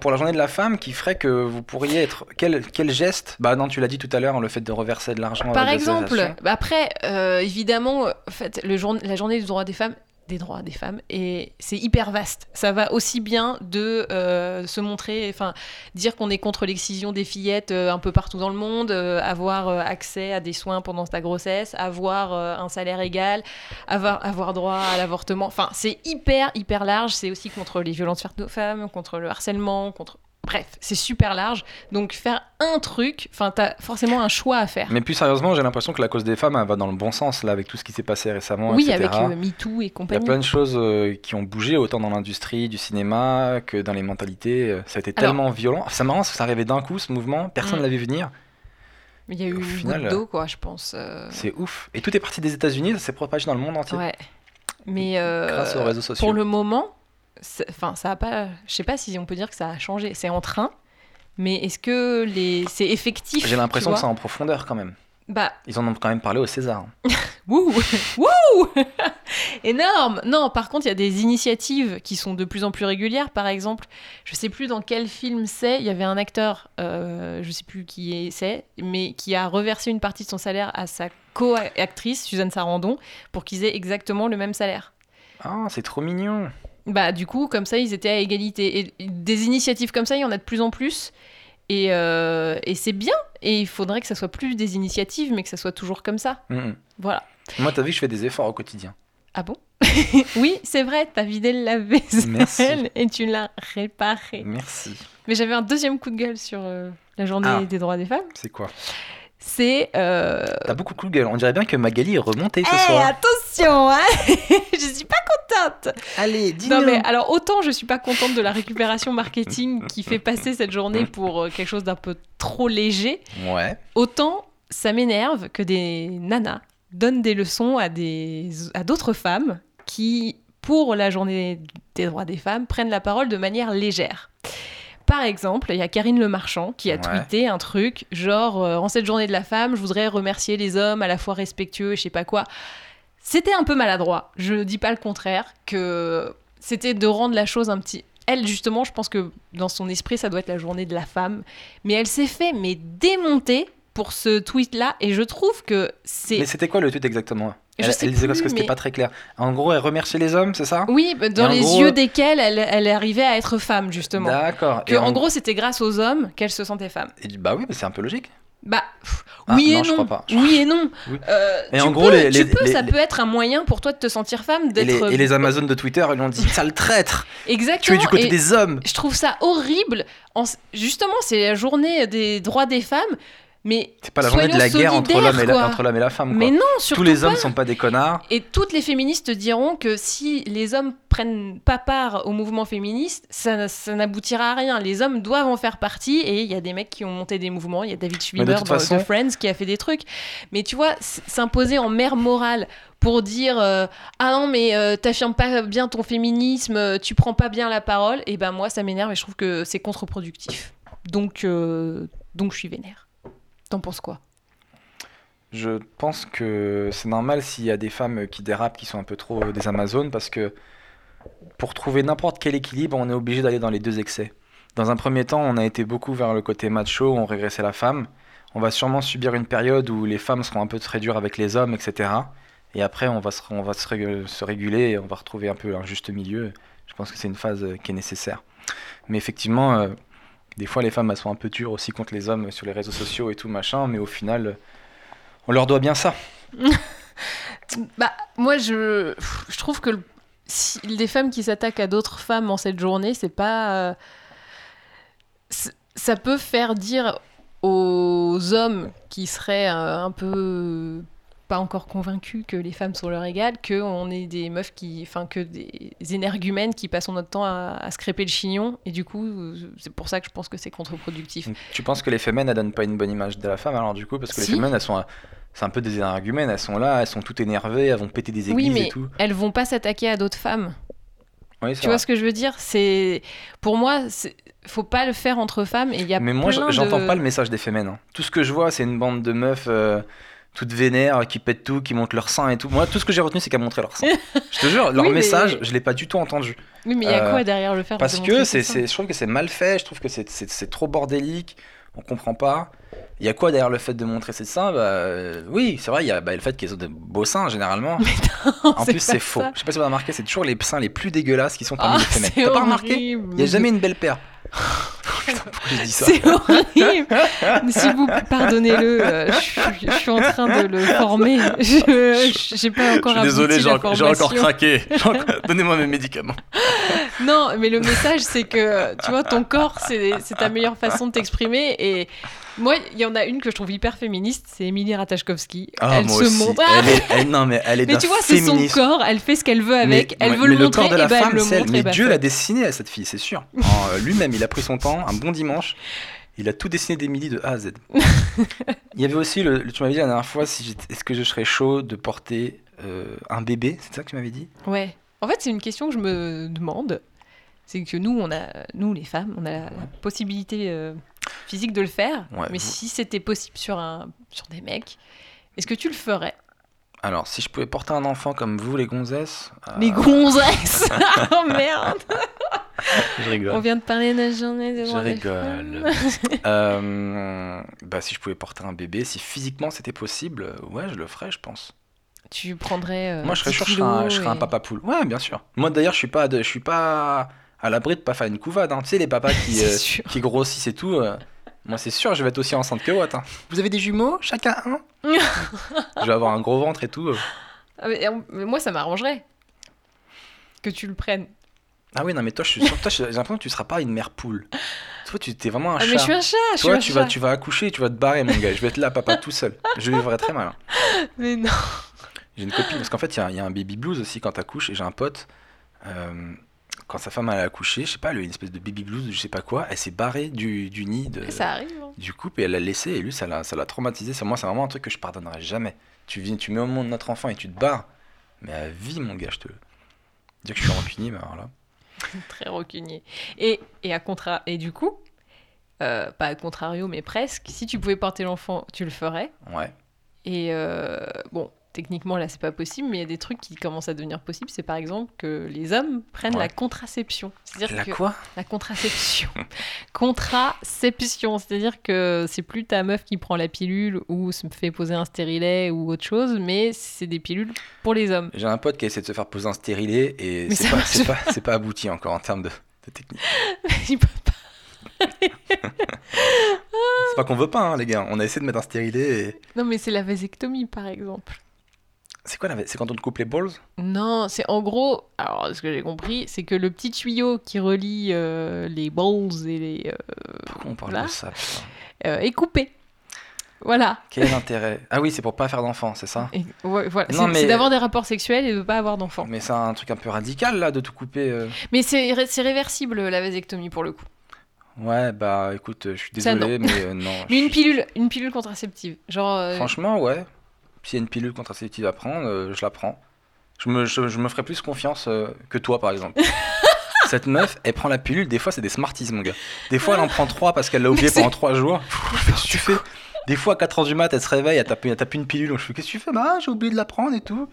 [SPEAKER 2] pour la journée de la femme qui ferait que vous pourriez être. Quel, quel geste? Bah non, tu l'as dit tout à l'heure, le fait de reverser de l'argent.
[SPEAKER 3] Par
[SPEAKER 2] des
[SPEAKER 3] exemple, après, euh, évidemment, en fait, le jour- la journée du droit des femmes, des droits des femmes, et c'est hyper vaste. Ça va aussi bien de euh, se montrer, enfin, dire qu'on est contre l'excision des fillettes euh, un peu partout dans le monde, euh, avoir accès à des soins pendant ta grossesse, avoir un salaire égal, avoir, avoir droit à l'avortement. Enfin, c'est hyper, hyper large. C'est aussi contre les violences faites aux femmes, contre le harcèlement, contre. Bref, c'est super large. Donc, faire un truc, enfin, t'as forcément un choix à faire.
[SPEAKER 2] Mais plus sérieusement, j'ai l'impression que la cause des femmes elle va dans le bon sens là, avec tout ce qui s'est passé récemment.
[SPEAKER 3] Oui,
[SPEAKER 2] etc.
[SPEAKER 3] avec euh, MeToo et
[SPEAKER 2] Il y a
[SPEAKER 3] compagnie.
[SPEAKER 2] plein de choses euh, qui ont bougé, autant dans l'industrie du cinéma que dans les mentalités. Euh, Ça a été
[SPEAKER 3] Alors-
[SPEAKER 2] tellement violent. C'est marrant, ça arrivait d'un coup, ce mouvement. Personne
[SPEAKER 3] Mm.
[SPEAKER 2] ne l'a vu venir.
[SPEAKER 3] Il y a eu une d'eau, quoi, je pense. euh,
[SPEAKER 2] C'est ouf. Et tout est parti des États-Unis, ça s'est propagé dans le monde entier.
[SPEAKER 3] Ouais. Mais
[SPEAKER 2] Grâce aux réseaux sociaux.
[SPEAKER 3] pour le moment, enfin, ça a pas. Je sais pas si on peut dire que ça a changé. C'est en train. Mais est-ce que les... c'est effectif
[SPEAKER 2] J'ai l'impression que c'est en profondeur quand même.
[SPEAKER 3] Bah,
[SPEAKER 2] Ils en ont quand même parlé au César.
[SPEAKER 3] wouh Wouh Énorme Non, par contre, il y a des initiatives qui sont de plus en plus régulières. Par exemple, je sais plus dans quel film c'est, il y avait un acteur, euh, je sais plus qui est- c'est, mais qui a reversé une partie de son salaire à sa co-actrice, Suzanne Sarandon, pour qu'ils aient exactement le même salaire.
[SPEAKER 2] Ah, c'est trop mignon.
[SPEAKER 3] Bah, du coup, comme ça, ils étaient à égalité. Et des initiatives comme ça, il y en a de plus en plus. Et, euh, et c'est bien. Et il faudrait que ça soit plus des initiatives, mais que ça soit toujours comme ça.
[SPEAKER 2] Mhm.
[SPEAKER 3] Voilà.
[SPEAKER 2] Moi, t'as vu, je fais des efforts au quotidien.
[SPEAKER 3] Ah bon? Oui, c'est vrai, t'as vidé le lave-vaisselle
[SPEAKER 2] Merci.
[SPEAKER 3] et tu l'as réparé.
[SPEAKER 2] Merci.
[SPEAKER 3] Mais j'avais un deuxième coup de gueule sur euh, la journée
[SPEAKER 2] Ah.
[SPEAKER 3] des droits des femmes.
[SPEAKER 2] C'est quoi?
[SPEAKER 3] C'est. euh,
[SPEAKER 2] T'as beaucoup de coups de gueule. On dirait bien que Magali est remontée ce
[SPEAKER 3] Eh,
[SPEAKER 2] soir.
[SPEAKER 3] attention, hein Je suis pas contente
[SPEAKER 2] Allez, dis-nous.
[SPEAKER 3] Non mais alors autant je suis pas contente de la récupération marketing qui fait passer cette journée pour euh, quelque chose d'un peu trop léger,
[SPEAKER 2] Ouais.
[SPEAKER 3] autant ça m'énerve que des nanas donnent des leçons à des à d'autres femmes qui pour la journée des droits des femmes prennent la parole de manière légère. Par exemple, il y a Karine Le Marchand qui a
[SPEAKER 2] Ouais.
[SPEAKER 3] tweeté un truc genre euh, en cette journée de la femme, je voudrais remercier les hommes à la fois respectueux et je sais pas quoi. C'était un peu maladroit. Je dis pas le contraire que c'était de rendre la chose un petit elle justement, je pense que dans son esprit ça doit être la journée de la femme, mais elle s'est fait mais démonter pour ce tweet-là et je trouve que c'est.
[SPEAKER 2] Mais c'était quoi le tweet exactement?
[SPEAKER 3] Je
[SPEAKER 2] elle,
[SPEAKER 3] sais
[SPEAKER 2] elle disait parce que c'était
[SPEAKER 3] mais-
[SPEAKER 2] pas très clair. En gros, elle remerciait les hommes, c'est ça?
[SPEAKER 3] Oui, bah, dans les
[SPEAKER 2] gros-
[SPEAKER 3] yeux desquels elle, elle arrivait à être femme, justement.
[SPEAKER 2] D'accord.
[SPEAKER 3] Que,
[SPEAKER 2] Et
[SPEAKER 3] en gros, c'était grâce aux hommes qu'elle se sentait femme.
[SPEAKER 2] et- bah oui, mais c'est un peu logique.
[SPEAKER 3] Bah, pff,
[SPEAKER 2] Ah,
[SPEAKER 3] oui
[SPEAKER 2] non,
[SPEAKER 3] et
[SPEAKER 2] je
[SPEAKER 3] non.
[SPEAKER 2] crois pas.
[SPEAKER 3] Oui et non.
[SPEAKER 2] Oui.
[SPEAKER 3] Euh,
[SPEAKER 2] Et
[SPEAKER 3] tu
[SPEAKER 2] en gros,
[SPEAKER 3] peux,
[SPEAKER 2] les-
[SPEAKER 3] tu
[SPEAKER 2] les-
[SPEAKER 3] peux,
[SPEAKER 2] les-
[SPEAKER 3] ça peut être un moyen pour toi de te sentir femme,
[SPEAKER 2] Et les, et les Amazones de Twitter, ils lui ont dit sale traître, tu
[SPEAKER 3] exactement.
[SPEAKER 2] es du côté
[SPEAKER 3] et
[SPEAKER 2] des hommes.
[SPEAKER 3] Je trouve ça horrible. En... Justement, c'est la journée des droits des femmes, mais
[SPEAKER 2] C'est pas la journée de la guerre entre l'homme et, la-
[SPEAKER 3] solidaires,
[SPEAKER 2] entre l'homme et la femme. Quoi.
[SPEAKER 3] mais non, surtout
[SPEAKER 2] Tous les hommes sont pas des connards.
[SPEAKER 3] Et toutes les féministes diront que si les hommes prennent pas part au mouvement féministe, ça, ça n'aboutira à rien. Les hommes doivent en faire partie et il y a des mecs qui ont monté des mouvements. Il y a David
[SPEAKER 2] de
[SPEAKER 3] Schwimmer
[SPEAKER 2] façon-
[SPEAKER 3] de Friends qui a fait des trucs. Mais tu vois, s'imposer en mère morale pour dire euh, ah non mais euh, t'affirmes pas bien ton féminisme, euh, tu prends pas bien la parole, et ben moi ça m'énerve et je trouve que c'est contre-productif. Donc euh, donc je suis vénère. T'en penses quoi?
[SPEAKER 2] Je pense que c'est normal s'il y a des femmes qui dérapent, qui sont un peu trop euh, des Amazones, parce que pour trouver n'importe quel équilibre, on est obligé d'aller dans les deux excès. Dans un premier temps, on a été beaucoup vers le côté macho, on régressait la femme. On va sûrement subir une période où les femmes seront un peu très dures avec les hommes, etc. Et après, on va, se, se réguler et on va retrouver un peu un juste milieu. Je pense que c'est une phase euh, qui est nécessaire. Mais effectivement, euh, des fois, les femmes sont un peu dures aussi contre les hommes sur les réseaux sociaux et tout machin, mais au final, on leur doit bien ça.
[SPEAKER 3] Bah, moi, je, trouve que les femmes qui s'attaquent à d'autres femmes en cette journée, c'est pas. euh, ça peut faire dire aux hommes qui seraient euh, un peu pas encore convaincus que les femmes sont leur égales, qu'on est des meufs qui. Enfin, que des énergumènes qui passent notre temps à, à se crêper le chignon. Et du coup, c'est pour ça que je pense que c'est contre-productif.
[SPEAKER 2] Tu penses que les femmes, elles donnent pas une bonne image de la femme alors du coup Parce que
[SPEAKER 3] Si.
[SPEAKER 2] les femmes, elles sont. C'est un peu des arguments, elles sont là, elles sont toutes énervées, elles vont péter des
[SPEAKER 3] Oui,
[SPEAKER 2] églises
[SPEAKER 3] mais
[SPEAKER 2] et tout.
[SPEAKER 3] elles vont pas s'attaquer à d'autres femmes.
[SPEAKER 2] Oui,
[SPEAKER 3] Tu vois ce que je veux dire? C'est pour moi, faut pas le faire entre femmes. Et il y a
[SPEAKER 2] Mais moi, j'entends
[SPEAKER 3] de-
[SPEAKER 2] pas le message des femmes. hein. Tout ce que je vois, c'est une bande de meufs euh, toutes vénères, qui pètent tout, qui montrent leur sein et tout. Moi, tout ce que j'ai retenu, c'est qu'elles montraient leur sein. je te jure, leur
[SPEAKER 3] Oui, mais-
[SPEAKER 2] message, je l'ai pas du tout entendu.
[SPEAKER 3] Oui, mais il y a
[SPEAKER 2] Euh,
[SPEAKER 3] quoi derrière le faire
[SPEAKER 2] Parce
[SPEAKER 3] de
[SPEAKER 2] que c'est, je trouve que c'est mal fait, je trouve que c'est, trop bordélique, on comprend pas. Il y a quoi derrière le fait de montrer ses seins? Bah, euh, Oui, c'est vrai, il y a bah, le fait qu'ils ont de beaux seins généralement.
[SPEAKER 3] seins
[SPEAKER 2] En plus, c'est faux.
[SPEAKER 3] ça.
[SPEAKER 2] Je sais pas si vous avez remarqué, c'est toujours les seins les plus dégueulasses qui sont parmi
[SPEAKER 3] Ah,
[SPEAKER 2] les femelles. T'as pas remarqué? Il y a jamais une belle paire.
[SPEAKER 3] C'est horrible. S'il vous pardonnez-le. euh, je, suis- je suis en train de le former. Je j'ai pas encore la formation.
[SPEAKER 2] craqué. J'ai encore- Donnez-moi mes médicaments.
[SPEAKER 3] Non, mais le message, c'est que, tu vois, ton corps, c'est c'est ta meilleure façon de t'exprimer. Et moi, il y en a une que je trouve hyper féministe, c'est Emilie Ratajkowski.
[SPEAKER 2] Ah,
[SPEAKER 3] elle
[SPEAKER 2] moi
[SPEAKER 3] se
[SPEAKER 2] aussi.
[SPEAKER 3] montre.
[SPEAKER 2] Elle est, elle- non, mais elle est
[SPEAKER 3] mais tu vois, c'est son corps, elle fait ce qu'elle veut avec,
[SPEAKER 2] Mais-
[SPEAKER 3] elle veut
[SPEAKER 2] mais
[SPEAKER 3] le montrer,
[SPEAKER 2] corps de
[SPEAKER 3] et
[SPEAKER 2] la
[SPEAKER 3] ben
[SPEAKER 2] femme,
[SPEAKER 3] elle le montre.
[SPEAKER 2] Mais
[SPEAKER 3] ben,
[SPEAKER 2] Dieu l'a dessiné à cette fille, c'est sûr. Euh, Lui-même, il a pris son temps, un bon dimanche. Il a tout dessiné d'Emily de A à Z. il y avait aussi, le, le- tu m'avais dit la dernière fois, si est-ce que je serais chaud de porter euh, un bébé? C'est ça que tu m'avais dit?
[SPEAKER 3] Ouais. En fait, c'est une question que je me demande. C'est que nous, on a, nous les femmes, on a la, la possibilité euh, physique de le faire.
[SPEAKER 2] Ouais,
[SPEAKER 3] mais
[SPEAKER 2] vous-
[SPEAKER 3] si c'était possible sur un, sur des mecs, est-ce que tu le ferais
[SPEAKER 2] Alors, si je pouvais porter un enfant comme vous, les gonzesses. euh,
[SPEAKER 3] Les gonzesses Oh merde
[SPEAKER 2] Je
[SPEAKER 3] On
[SPEAKER 2] rigole.
[SPEAKER 3] vient de parler de la journée des
[SPEAKER 2] Je rigole. Euh, bah, si je pouvais porter un bébé, si physiquement c'était possible, ouais, je le ferais, je pense.
[SPEAKER 3] Tu prendrais. euh,
[SPEAKER 2] Moi, je serais
[SPEAKER 3] 10
[SPEAKER 2] sûr, je serais un, je serais un papa poule. Ouais, bien sûr. Moi, d'ailleurs, je suis pas, de- je suis pas à l'abri de pas faire une couvade. hein. Tu sais, les papas qui, euh, qui grossissent et tout. euh, moi, c'est sûr, je vais être aussi enceinte que Watt. hein. Vous avez des jumeaux Chacun un? Je vais avoir un gros ventre et tout. euh.
[SPEAKER 3] Ah, mais, mais moi, ça m'arrangerait. Que tu le prennes.
[SPEAKER 2] Ah oui, non, mais toi, je suis sûr, toi, j'ai l'impression que tu seras pas une mère poule. Toi, tu es vraiment un
[SPEAKER 3] Ah,
[SPEAKER 2] chat.
[SPEAKER 3] mais je suis un chat, je suis un
[SPEAKER 2] tu
[SPEAKER 3] chat.
[SPEAKER 2] vas, tu vas accoucher, tu vas te barrer, mon gars. Je vais être là, papa, tout seul. Je vivrai très mal. hein.
[SPEAKER 3] Mais non.
[SPEAKER 2] J'ai une copine, parce qu'en fait, il y a- il y, a un baby blues aussi quand t'accouches, et j'ai un pote, euh, quand sa femme a accouché, je sais pas, elle a eu une espèce de baby blues, je sais pas quoi, elle s'est barrée du, du nid de,
[SPEAKER 3] Ça arrive. hein.
[SPEAKER 2] du couple et elle l'a laissé, et lui, ça l'a ça l'a traumatisé. C'est moi, c'est vraiment un truc que je pardonnerai jamais. Tu viens, tu mets au monde notre enfant et tu te barres, mais à vie, mon gars, je te. Dire que je suis rancunier, mais alors là.
[SPEAKER 3] Très rancunier. Et, et, à contra... et du coup, euh, pas à contrario, mais presque, si tu pouvais porter l'enfant, tu le ferais?
[SPEAKER 2] Ouais.
[SPEAKER 3] Et euh, bon, techniquement là c'est pas possible, mais il y a des trucs qui commencent à devenir possibles. C'est par exemple que les hommes prennent
[SPEAKER 2] Ouais.
[SPEAKER 3] la contraception. C'est-à-dire
[SPEAKER 2] La
[SPEAKER 3] que
[SPEAKER 2] quoi?
[SPEAKER 3] La contraception. contraception, c'est-à-dire que c'est plus ta meuf qui prend la pilule ou se fait poser un stérilet ou autre chose, mais c'est des pilules pour les hommes.
[SPEAKER 2] J'ai un pote qui essaie de se faire poser un stérilet et c'est pas, pas, pas abouti encore en termes de, de technique.
[SPEAKER 3] Il peut pas-
[SPEAKER 2] C'est pas qu'on veut pas, hein, les gars. On a essayé de mettre un stérilet et.
[SPEAKER 3] non, mais c'est la vasectomie par exemple.
[SPEAKER 2] C'est quoi la C'est quand on te coupe les balls?
[SPEAKER 3] Non, c'est en gros, alors ce que j'ai compris, c'est que le petit tuyau qui relie euh, les balls et les euh,
[SPEAKER 2] Pourquoi on parle
[SPEAKER 3] Là.
[SPEAKER 2] de ça
[SPEAKER 3] euh, est coupé. Voilà.
[SPEAKER 2] Quel est l'intérêt Ah oui, c'est pour pas faire d'enfants, c'est ça?
[SPEAKER 3] Et, ouais, voilà.
[SPEAKER 2] Non,
[SPEAKER 3] C'est
[SPEAKER 2] mais-
[SPEAKER 3] d'avoir des rapports sexuels et de pas avoir d'enfants.
[SPEAKER 2] Mais c'est un truc un peu radical là de tout couper. euh.
[SPEAKER 3] Mais c'est ré- c'est réversible la vasectomie pour le coup.
[SPEAKER 2] Ouais, bah écoute, je suis désolé, mais euh, non.
[SPEAKER 3] Mais une pilule, une pilule contraceptive. Genre. euh,
[SPEAKER 2] Franchement, ouais. S'il y a une pilule contraceptive à prendre, euh, je la prends. Je me, je, je me ferais plus confiance euh, que toi, par exemple. Cette meuf, elle prend la pilule, des fois c'est des smarties, mon gars. Des fois elle en prend trois parce qu'elle l'a oublié pendant trois jours. Pff, Qu'est-ce que tu fais? Des fois à 4h du mat, elle se réveille, elle tape, elle tape une pilule. Je fais Qu'est-ce que tu fais Bah, j'ai oublié de la prendre et tout.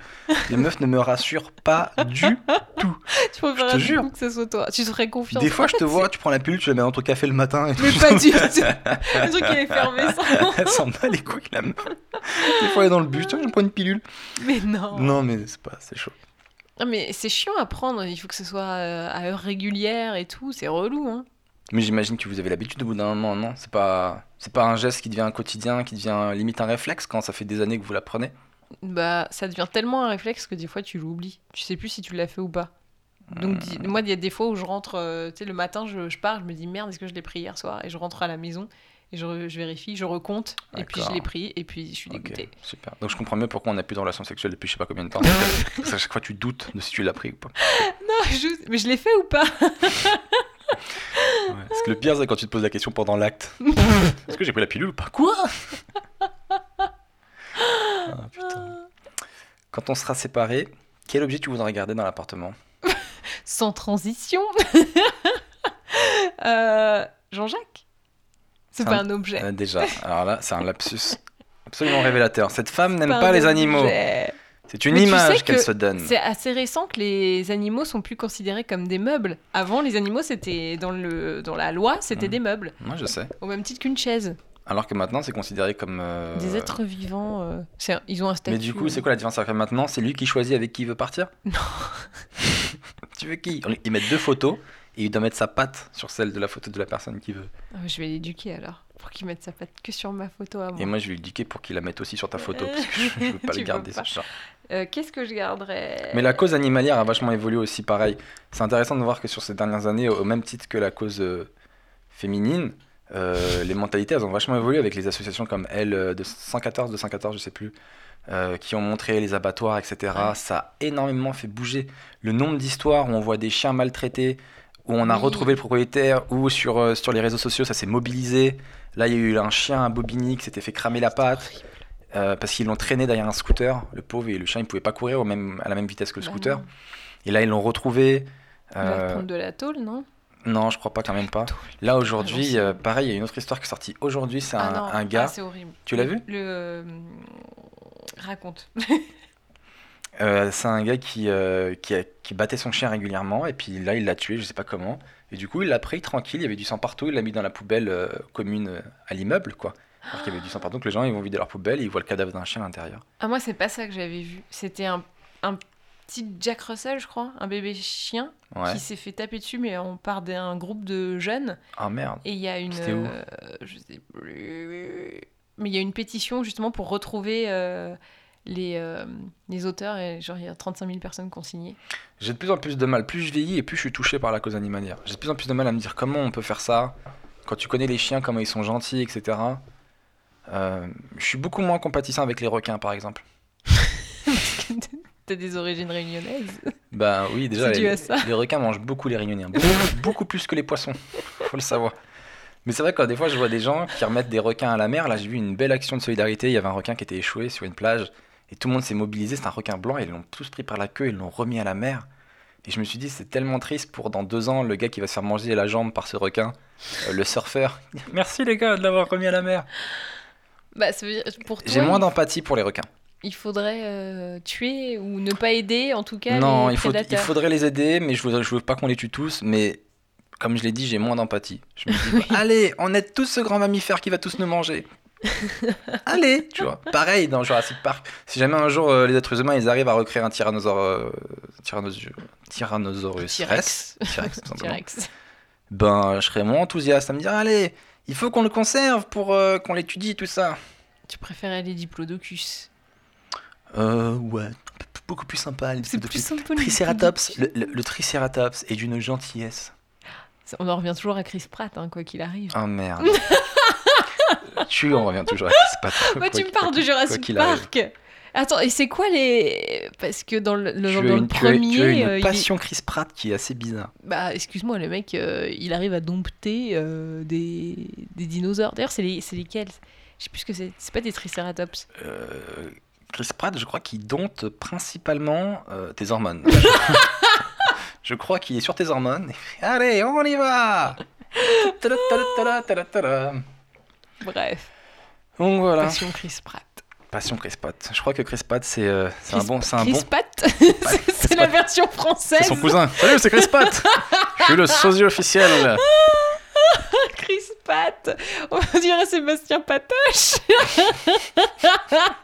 [SPEAKER 2] Les meufs ne me rassurent pas du tout.
[SPEAKER 3] tu préfères
[SPEAKER 2] te jure.
[SPEAKER 3] que ce soit toi. Tu te ferais confiance.
[SPEAKER 2] Des fois, je te vois, tu prends la pilule, tu la mets dans ton café le matin et tout.
[SPEAKER 3] Mais pas du tout. Le truc qui est effervescent.
[SPEAKER 2] Elle s'en bat les couilles, la meuf. Des fois, elle est dans le bus, tiens, je prends une pilule.
[SPEAKER 3] Mais non.
[SPEAKER 2] Non, mais c'est pas, c'est chaud.
[SPEAKER 3] Ah, mais c'est chiant à prendre. Il faut que ce soit euh, à heure régulière et tout. C'est relou, hein.
[SPEAKER 2] Mais j'imagine que vous avez l'habitude au bout d'un moment, non? C'est pas, c'est pas un geste qui devient un quotidien, qui devient limite un réflexe quand ça fait des années que vous la prenez
[SPEAKER 3] Bah, ça devient tellement un réflexe que des fois tu l'oublies. Tu sais plus si tu l'as fait ou pas. Donc,
[SPEAKER 2] Hmm.
[SPEAKER 3] moi, il y a des fois où je rentre, euh, tu sais, le matin, je, je pars, je me dis merde, est-ce que je l'ai pris hier soir? Et je rentre à la maison et je, vérifie, je recompte, et puis je l'ai pris, et puis je suis dégoûtée.
[SPEAKER 2] super. Donc je comprends mieux pourquoi on n'a plus de relation sexuelle depuis je sais pas combien de temps. Parce qu'à chaque fois, tu doutes de si tu l'as pris ou pas.
[SPEAKER 3] Non, mais je l'ai fait ou pas?
[SPEAKER 2] Parce que le pire, c'est quand tu te poses la question pendant l'acte. Est-ce que j'ai pris la pilule ou pas? Quoi? Ah, putain. Quand on sera séparés, quel objet tu voudrais garder dans l'appartement?
[SPEAKER 3] Sans transition Euh, Jean-Jacques? C'est pas
[SPEAKER 2] un-
[SPEAKER 3] un objet.
[SPEAKER 2] Euh, Déjà, alors là, c'est un lapsus absolument révélateur. Cette femme n'aime pas les animaux. C'est une
[SPEAKER 3] Mais tu sais
[SPEAKER 2] image qu'elle
[SPEAKER 3] que
[SPEAKER 2] se donne.
[SPEAKER 3] C'est assez récent que les animaux sont plus considérés comme des meubles. Avant, les animaux, c'était dans, le, dans la loi, c'était
[SPEAKER 2] Mhm.
[SPEAKER 3] des meubles,
[SPEAKER 2] Moi, je sais.
[SPEAKER 3] au même titre qu'une chaise.
[SPEAKER 2] Alors que maintenant, c'est considéré comme. euh,
[SPEAKER 3] Des êtres vivants, euh, ils ont un statut.
[SPEAKER 2] Mais du coup,
[SPEAKER 3] euh,
[SPEAKER 2] c'est quoi la différence avec maintenant C'est lui qui choisit avec qui il veut partir?
[SPEAKER 3] Non.
[SPEAKER 2] tu veux qui? Ils mettent deux photos et il doit mettre sa patte sur celle de la photo de la personne qu'il veut.
[SPEAKER 3] Ah, Je vais l'éduquer alors, pour qu'il mette sa patte que sur ma photo à moi.
[SPEAKER 2] Et moi, je vais lui indiquer pour qu'il la mette aussi sur ta photo parce que je, je veux pas le garder
[SPEAKER 3] pas. Euh, Qu'est-ce que je garderais
[SPEAKER 2] Mais la cause animalière a vachement évolué aussi, pareil. C'est intéressant de voir que sur ces dernières années, au même titre que la cause euh, féminine, euh, les mentalités, elles ont vachement évolué avec les associations comme elle, de 114, 214, je sais plus, euh, qui ont montré les abattoirs, etc.
[SPEAKER 3] Ouais.
[SPEAKER 2] Ça a énormément fait bouger. Le nombre d'histoires où on voit des chiens maltraités, où on a
[SPEAKER 3] Oui.
[SPEAKER 2] retrouvé le propriétaire, ou sur, euh, sur les réseaux sociaux, ça s'est mobilisé. Là, il y a eu un chien à Bobigny qui s'était fait cramer la patte. Euh, parce qu'ils l'ont traîné derrière un scooter, le pauvre, et le chien il pouvait pas courir au même, à la même vitesse que le
[SPEAKER 3] Bah
[SPEAKER 2] scooter.
[SPEAKER 3] non.
[SPEAKER 2] Et là, ils l'ont retrouvé. Euh,
[SPEAKER 3] de la tôle, non?
[SPEAKER 2] Non, je crois pas, quand même pas. Là, aujourd'hui, euh, pareil, il y a une autre histoire qui est sortie aujourd'hui. C'est
[SPEAKER 3] Ah
[SPEAKER 2] un, gars.
[SPEAKER 3] ah, c'est horrible.
[SPEAKER 2] Tu l'as vu?
[SPEAKER 3] Le. euh, Raconte.
[SPEAKER 2] c'est un gars qui, qui, a- qui battait son chien régulièrement. Et puis là, il l'a tué, je sais pas comment. Et du coup, il l'a pris tranquille. Il y avait du sang partout. Il l'a mis dans la poubelle commune à l'immeuble, quoi. Alors qu'il y avait du sang partout. Donc les gens, ils vont vider leur poubelle et ils voient le cadavre d'un chien à l'intérieur.
[SPEAKER 3] Ah, moi, c'est pas ça que j'avais vu. C'était un, un petit Jack Russell, je crois, un bébé chien,
[SPEAKER 2] Ouais.
[SPEAKER 3] qui s'est fait taper dessus, mais on part d'un groupe de jeunes.
[SPEAKER 2] Ah merde.
[SPEAKER 3] Et il y a une.
[SPEAKER 2] C'était où
[SPEAKER 3] euh, je sais plus. Mais il y a une pétition justement pour retrouver euh, les, euh, les auteurs. Et genre, il y a 35 000 personnes qui ont signé.
[SPEAKER 2] J'ai de plus en plus de mal. Plus je vieillis et plus je suis touché par la cause animalière. J'ai de plus en plus de mal à me dire comment on peut faire ça. Quand tu connais les chiens, comment ils sont gentils, etc. Euh, je suis beaucoup moins compatissant avec les requins, par exemple.
[SPEAKER 3] T'as des origines réunionnaises.
[SPEAKER 2] Bah oui, déjà, les, les requins mangent beaucoup les réunionnais. Beaucoup, beaucoup plus que les poissons. Faut le savoir. Mais c'est vrai que des fois, je vois des gens qui remettent des requins à la mer. Là, j'ai vu une belle action de solidarité. Il y avait un requin qui était échoué sur une plage. Et tout le monde s'est mobilisé. C'est un requin blanc. Et ils l'ont tous pris par la queue. Ils l'ont remis à la mer. Et je me suis dit, c'est tellement triste pour dans deux ans, le gars qui va se faire manger la jambe par ce requin, euh, le surfeur. Merci les gars de l'avoir remis à la mer.
[SPEAKER 3] Bah, ça veut dire, pour toi,
[SPEAKER 2] J'ai moins d'empathie pour les requins.
[SPEAKER 3] il faudrait euh, tuer ou ne pas aider, en tout cas,
[SPEAKER 2] non,
[SPEAKER 3] les
[SPEAKER 2] il, faut, il
[SPEAKER 3] prédateurs.
[SPEAKER 2] faudrait les aider, mais je veux, je veux pas qu'on les tue tous. Mais comme je l'ai dit, j'ai moins d'empathie. Je me dis, allez, on aide tous ce grand mammifère qui va tous nous manger. allez, tu vois. Pareil dans Jurassic Park. Si jamais un jour euh, les êtres humains ils arrivent à recréer un tyrannosaure, euh, tyrannos- Tyrannosaurus. Rex. T-Rex. ben je serais moins enthousiaste à me dire, allez, il faut qu'on le conserve pour euh, qu'on l'étudie tout ça.
[SPEAKER 3] Tu préférais les diplodocus.
[SPEAKER 2] Euh, ouais, beaucoup plus sympa. les
[SPEAKER 3] plus sympa. les
[SPEAKER 2] Triceratops,
[SPEAKER 3] diplodocus.
[SPEAKER 2] le, le- le Triceratops est d'une gentillesse.
[SPEAKER 3] On en revient toujours à Chris Pratt, hein, quoi qu'il arrive.
[SPEAKER 2] Oh merde. tu en reviens toujours à Chris Pratt.
[SPEAKER 3] Bah,
[SPEAKER 2] Quoi
[SPEAKER 3] tu me parles de
[SPEAKER 2] quoi
[SPEAKER 3] Jurassic. Park. Attends, et c'est quoi les. Parce que dans le, dans le
[SPEAKER 2] une,
[SPEAKER 3] premier.
[SPEAKER 2] tu as une
[SPEAKER 3] euh, est-
[SPEAKER 2] passion Chris Pratt qui est assez bizarre.
[SPEAKER 3] Bah, excuse-moi, le mec, euh, il arrive à dompter euh, des... des dinosaures. D'ailleurs, c'est les... c'est lesquels? Je sais plus ce que c'est. C'est pas des Triceratops.
[SPEAKER 2] Euh, Chris Pratt, je crois qu'il dompte principalement euh, tes hormones. je crois qu'il est sur tes hormones. Allez, on y va.
[SPEAKER 3] Bref,
[SPEAKER 2] Donc voilà.
[SPEAKER 3] passion Chris Pratt.
[SPEAKER 2] Passion Chris. Je crois que Chris c'est euh, c'est un bon. C'est un
[SPEAKER 3] Chris
[SPEAKER 2] bon.
[SPEAKER 3] Pratt C'est la version française.
[SPEAKER 2] C'est son cousin. Salut, c'est Chris Pratt. Je suis le sosie officiel.
[SPEAKER 3] Chris Pratt. On dirait Sébastien Patoche.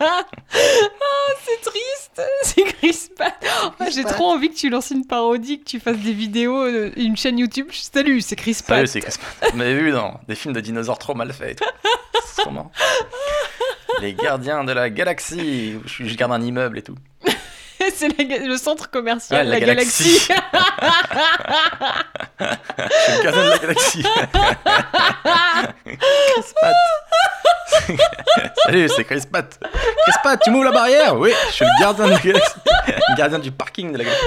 [SPEAKER 3] oh, c'est triste. C'est Chris Pratt. Oh, J'ai trop envie que tu lances une parodie, que tu fasses des vidéos, euh, une chaîne YouTube. Salut, c'est Chris
[SPEAKER 2] Salut,
[SPEAKER 3] Pratt.
[SPEAKER 2] c'est Chris. Vous m'avez vu dans des films de dinosaures trop mal faits. Les gardiens de la galaxie. Je garde un immeuble et tout.
[SPEAKER 3] c'est le centre commercial,
[SPEAKER 2] Ah,
[SPEAKER 3] la,
[SPEAKER 2] la
[SPEAKER 3] galaxie.
[SPEAKER 2] galaxie. Suis le de la galaxie. Salut, c'est. Chris Pratt, tu m'ouvres la barrière Oui, je suis le gardien de la galaxie. Le gardien du parking de la galaxie.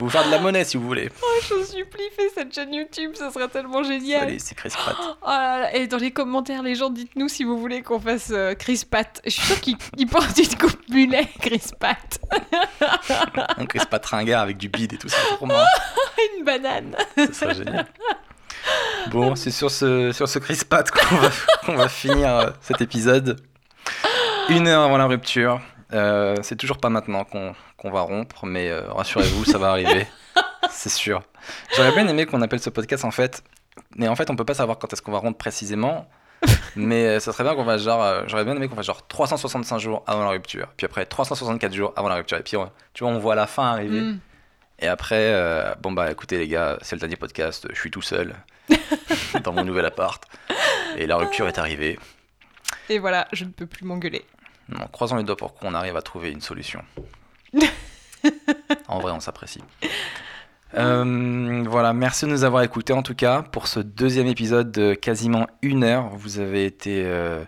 [SPEAKER 2] Vous faire de la monnaie si vous voulez.
[SPEAKER 3] Oh, je vous supplie, fais cette chaîne YouTube, ça serait tellement génial.
[SPEAKER 2] Salut, c'est Chris Pratt.
[SPEAKER 3] Oh là là, Et dans les commentaires, les gens, dites-nous si vous voulez qu'on fasse euh, Chris Pratt. Je suis sûre qu'il il porte une coupe mulet, Chris Pratt.
[SPEAKER 2] Un Chris Pratt ringard avec du bide et tout, c'est trop marrant.
[SPEAKER 3] Une banane.
[SPEAKER 2] Ce serait génial. Bon, c'est sur ce, sur ce Chris Pratt qu'on va, va finir euh, cet épisode. Une heure avant la rupture. Euh, c'est toujours pas maintenant qu'on va rompre, mais euh, rassurez-vous, ça va arriver. C'est sûr. J'aurais bien aimé qu'on appelle ce podcast en fait. Mais en fait, on peut pas savoir quand est-ce qu'on va rompre précisément. Mais euh, ça serait bien qu'on fasse genre. J'aurais bien aimé qu'on fasse genre 365 jours avant la rupture. Puis après 364 jours avant la rupture. Et puis, on- tu vois, on voit la fin arriver.
[SPEAKER 3] Mm.
[SPEAKER 2] Et après, bon bah écoutez les gars, c'est le dernier podcast, je suis tout seul dans mon nouvel appart. Et la rupture est arrivée.
[SPEAKER 3] Et voilà, je ne peux plus m'engueuler.
[SPEAKER 2] Non, croisons les doigts pour qu'on arrive à trouver une solution. en vrai, on s'apprécie. Euh, voilà, merci de nous avoir écoutés en tout cas pour ce deuxième épisode de quasiment une heure. Vous avez été, euh,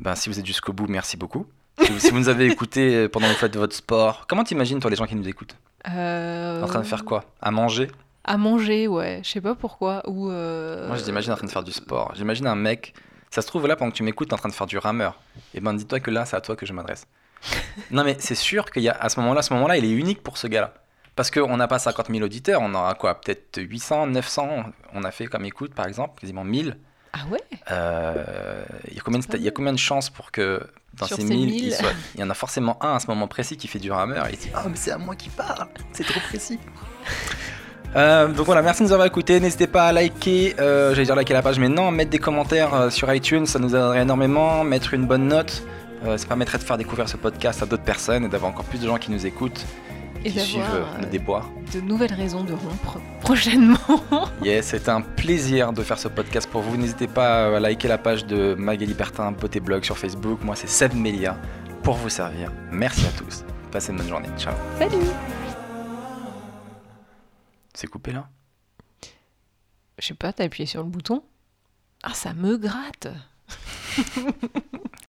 [SPEAKER 2] ben, si vous êtes jusqu'au bout, merci beaucoup. Si vous, si vous nous avez écouté pendant que vous faites votre sport, comment t'imagines toi les gens qui nous écoutent?
[SPEAKER 3] Euh,
[SPEAKER 2] En train de faire quoi? À manger?
[SPEAKER 3] À manger, ouais. Je sais pas pourquoi. Ou. euh,
[SPEAKER 2] Moi, je t'imagine en train de faire du sport. J'imagine un mec. Ça se trouve là, pendant que tu m'écoutes, t'es en train de faire du rameur. Et ben, dis-toi que là, c'est à toi que je m'adresse. non, mais c'est sûr qu'il y a à ce moment-là, ce moment-là, il est unique pour ce gars-là. Parce qu'on n'a pas 50 000 auditeurs, on aura quoi Peut-être 800, 900. On a fait comme écoute, par exemple, quasiment 1000.
[SPEAKER 3] Ah ouais?
[SPEAKER 2] Euh, Il y, a combien de sta- il y a combien de chances pour que dans
[SPEAKER 3] Sur
[SPEAKER 2] ces
[SPEAKER 3] ces
[SPEAKER 2] 1000,
[SPEAKER 3] 1000.
[SPEAKER 2] il, y en a forcément un à ce moment précis qui fait du rameur et il dit Ah, mais c'est à moi qui parle, c'est trop précis. Euh, donc voilà, merci de nous avoir écoutés. N'hésitez pas à liker, euh, j'allais dire liker la page, mais non, mettre des commentaires euh, sur iTunes, ça nous aiderait énormément. Mettre une bonne note, ça permettrait de faire découvrir ce podcast à d'autres personnes et d'avoir encore plus de gens qui nous écoutent,
[SPEAKER 3] Et
[SPEAKER 2] qui suivent nos déboires.
[SPEAKER 3] de nouvelles raisons de rompre prochainement.
[SPEAKER 2] Yes, c'était un plaisir de faire ce podcast pour vous. N'hésitez pas à liker la page de Magali Bertin, Beauté Blog sur Facebook. Moi, c'est Seb Melia pour vous servir. Merci à tous. Passez une bonne journée. Ciao.
[SPEAKER 3] Salut
[SPEAKER 2] C'est coupé là?
[SPEAKER 3] Je sais pas, t'as appuyé sur le bouton? Ah, ça me gratte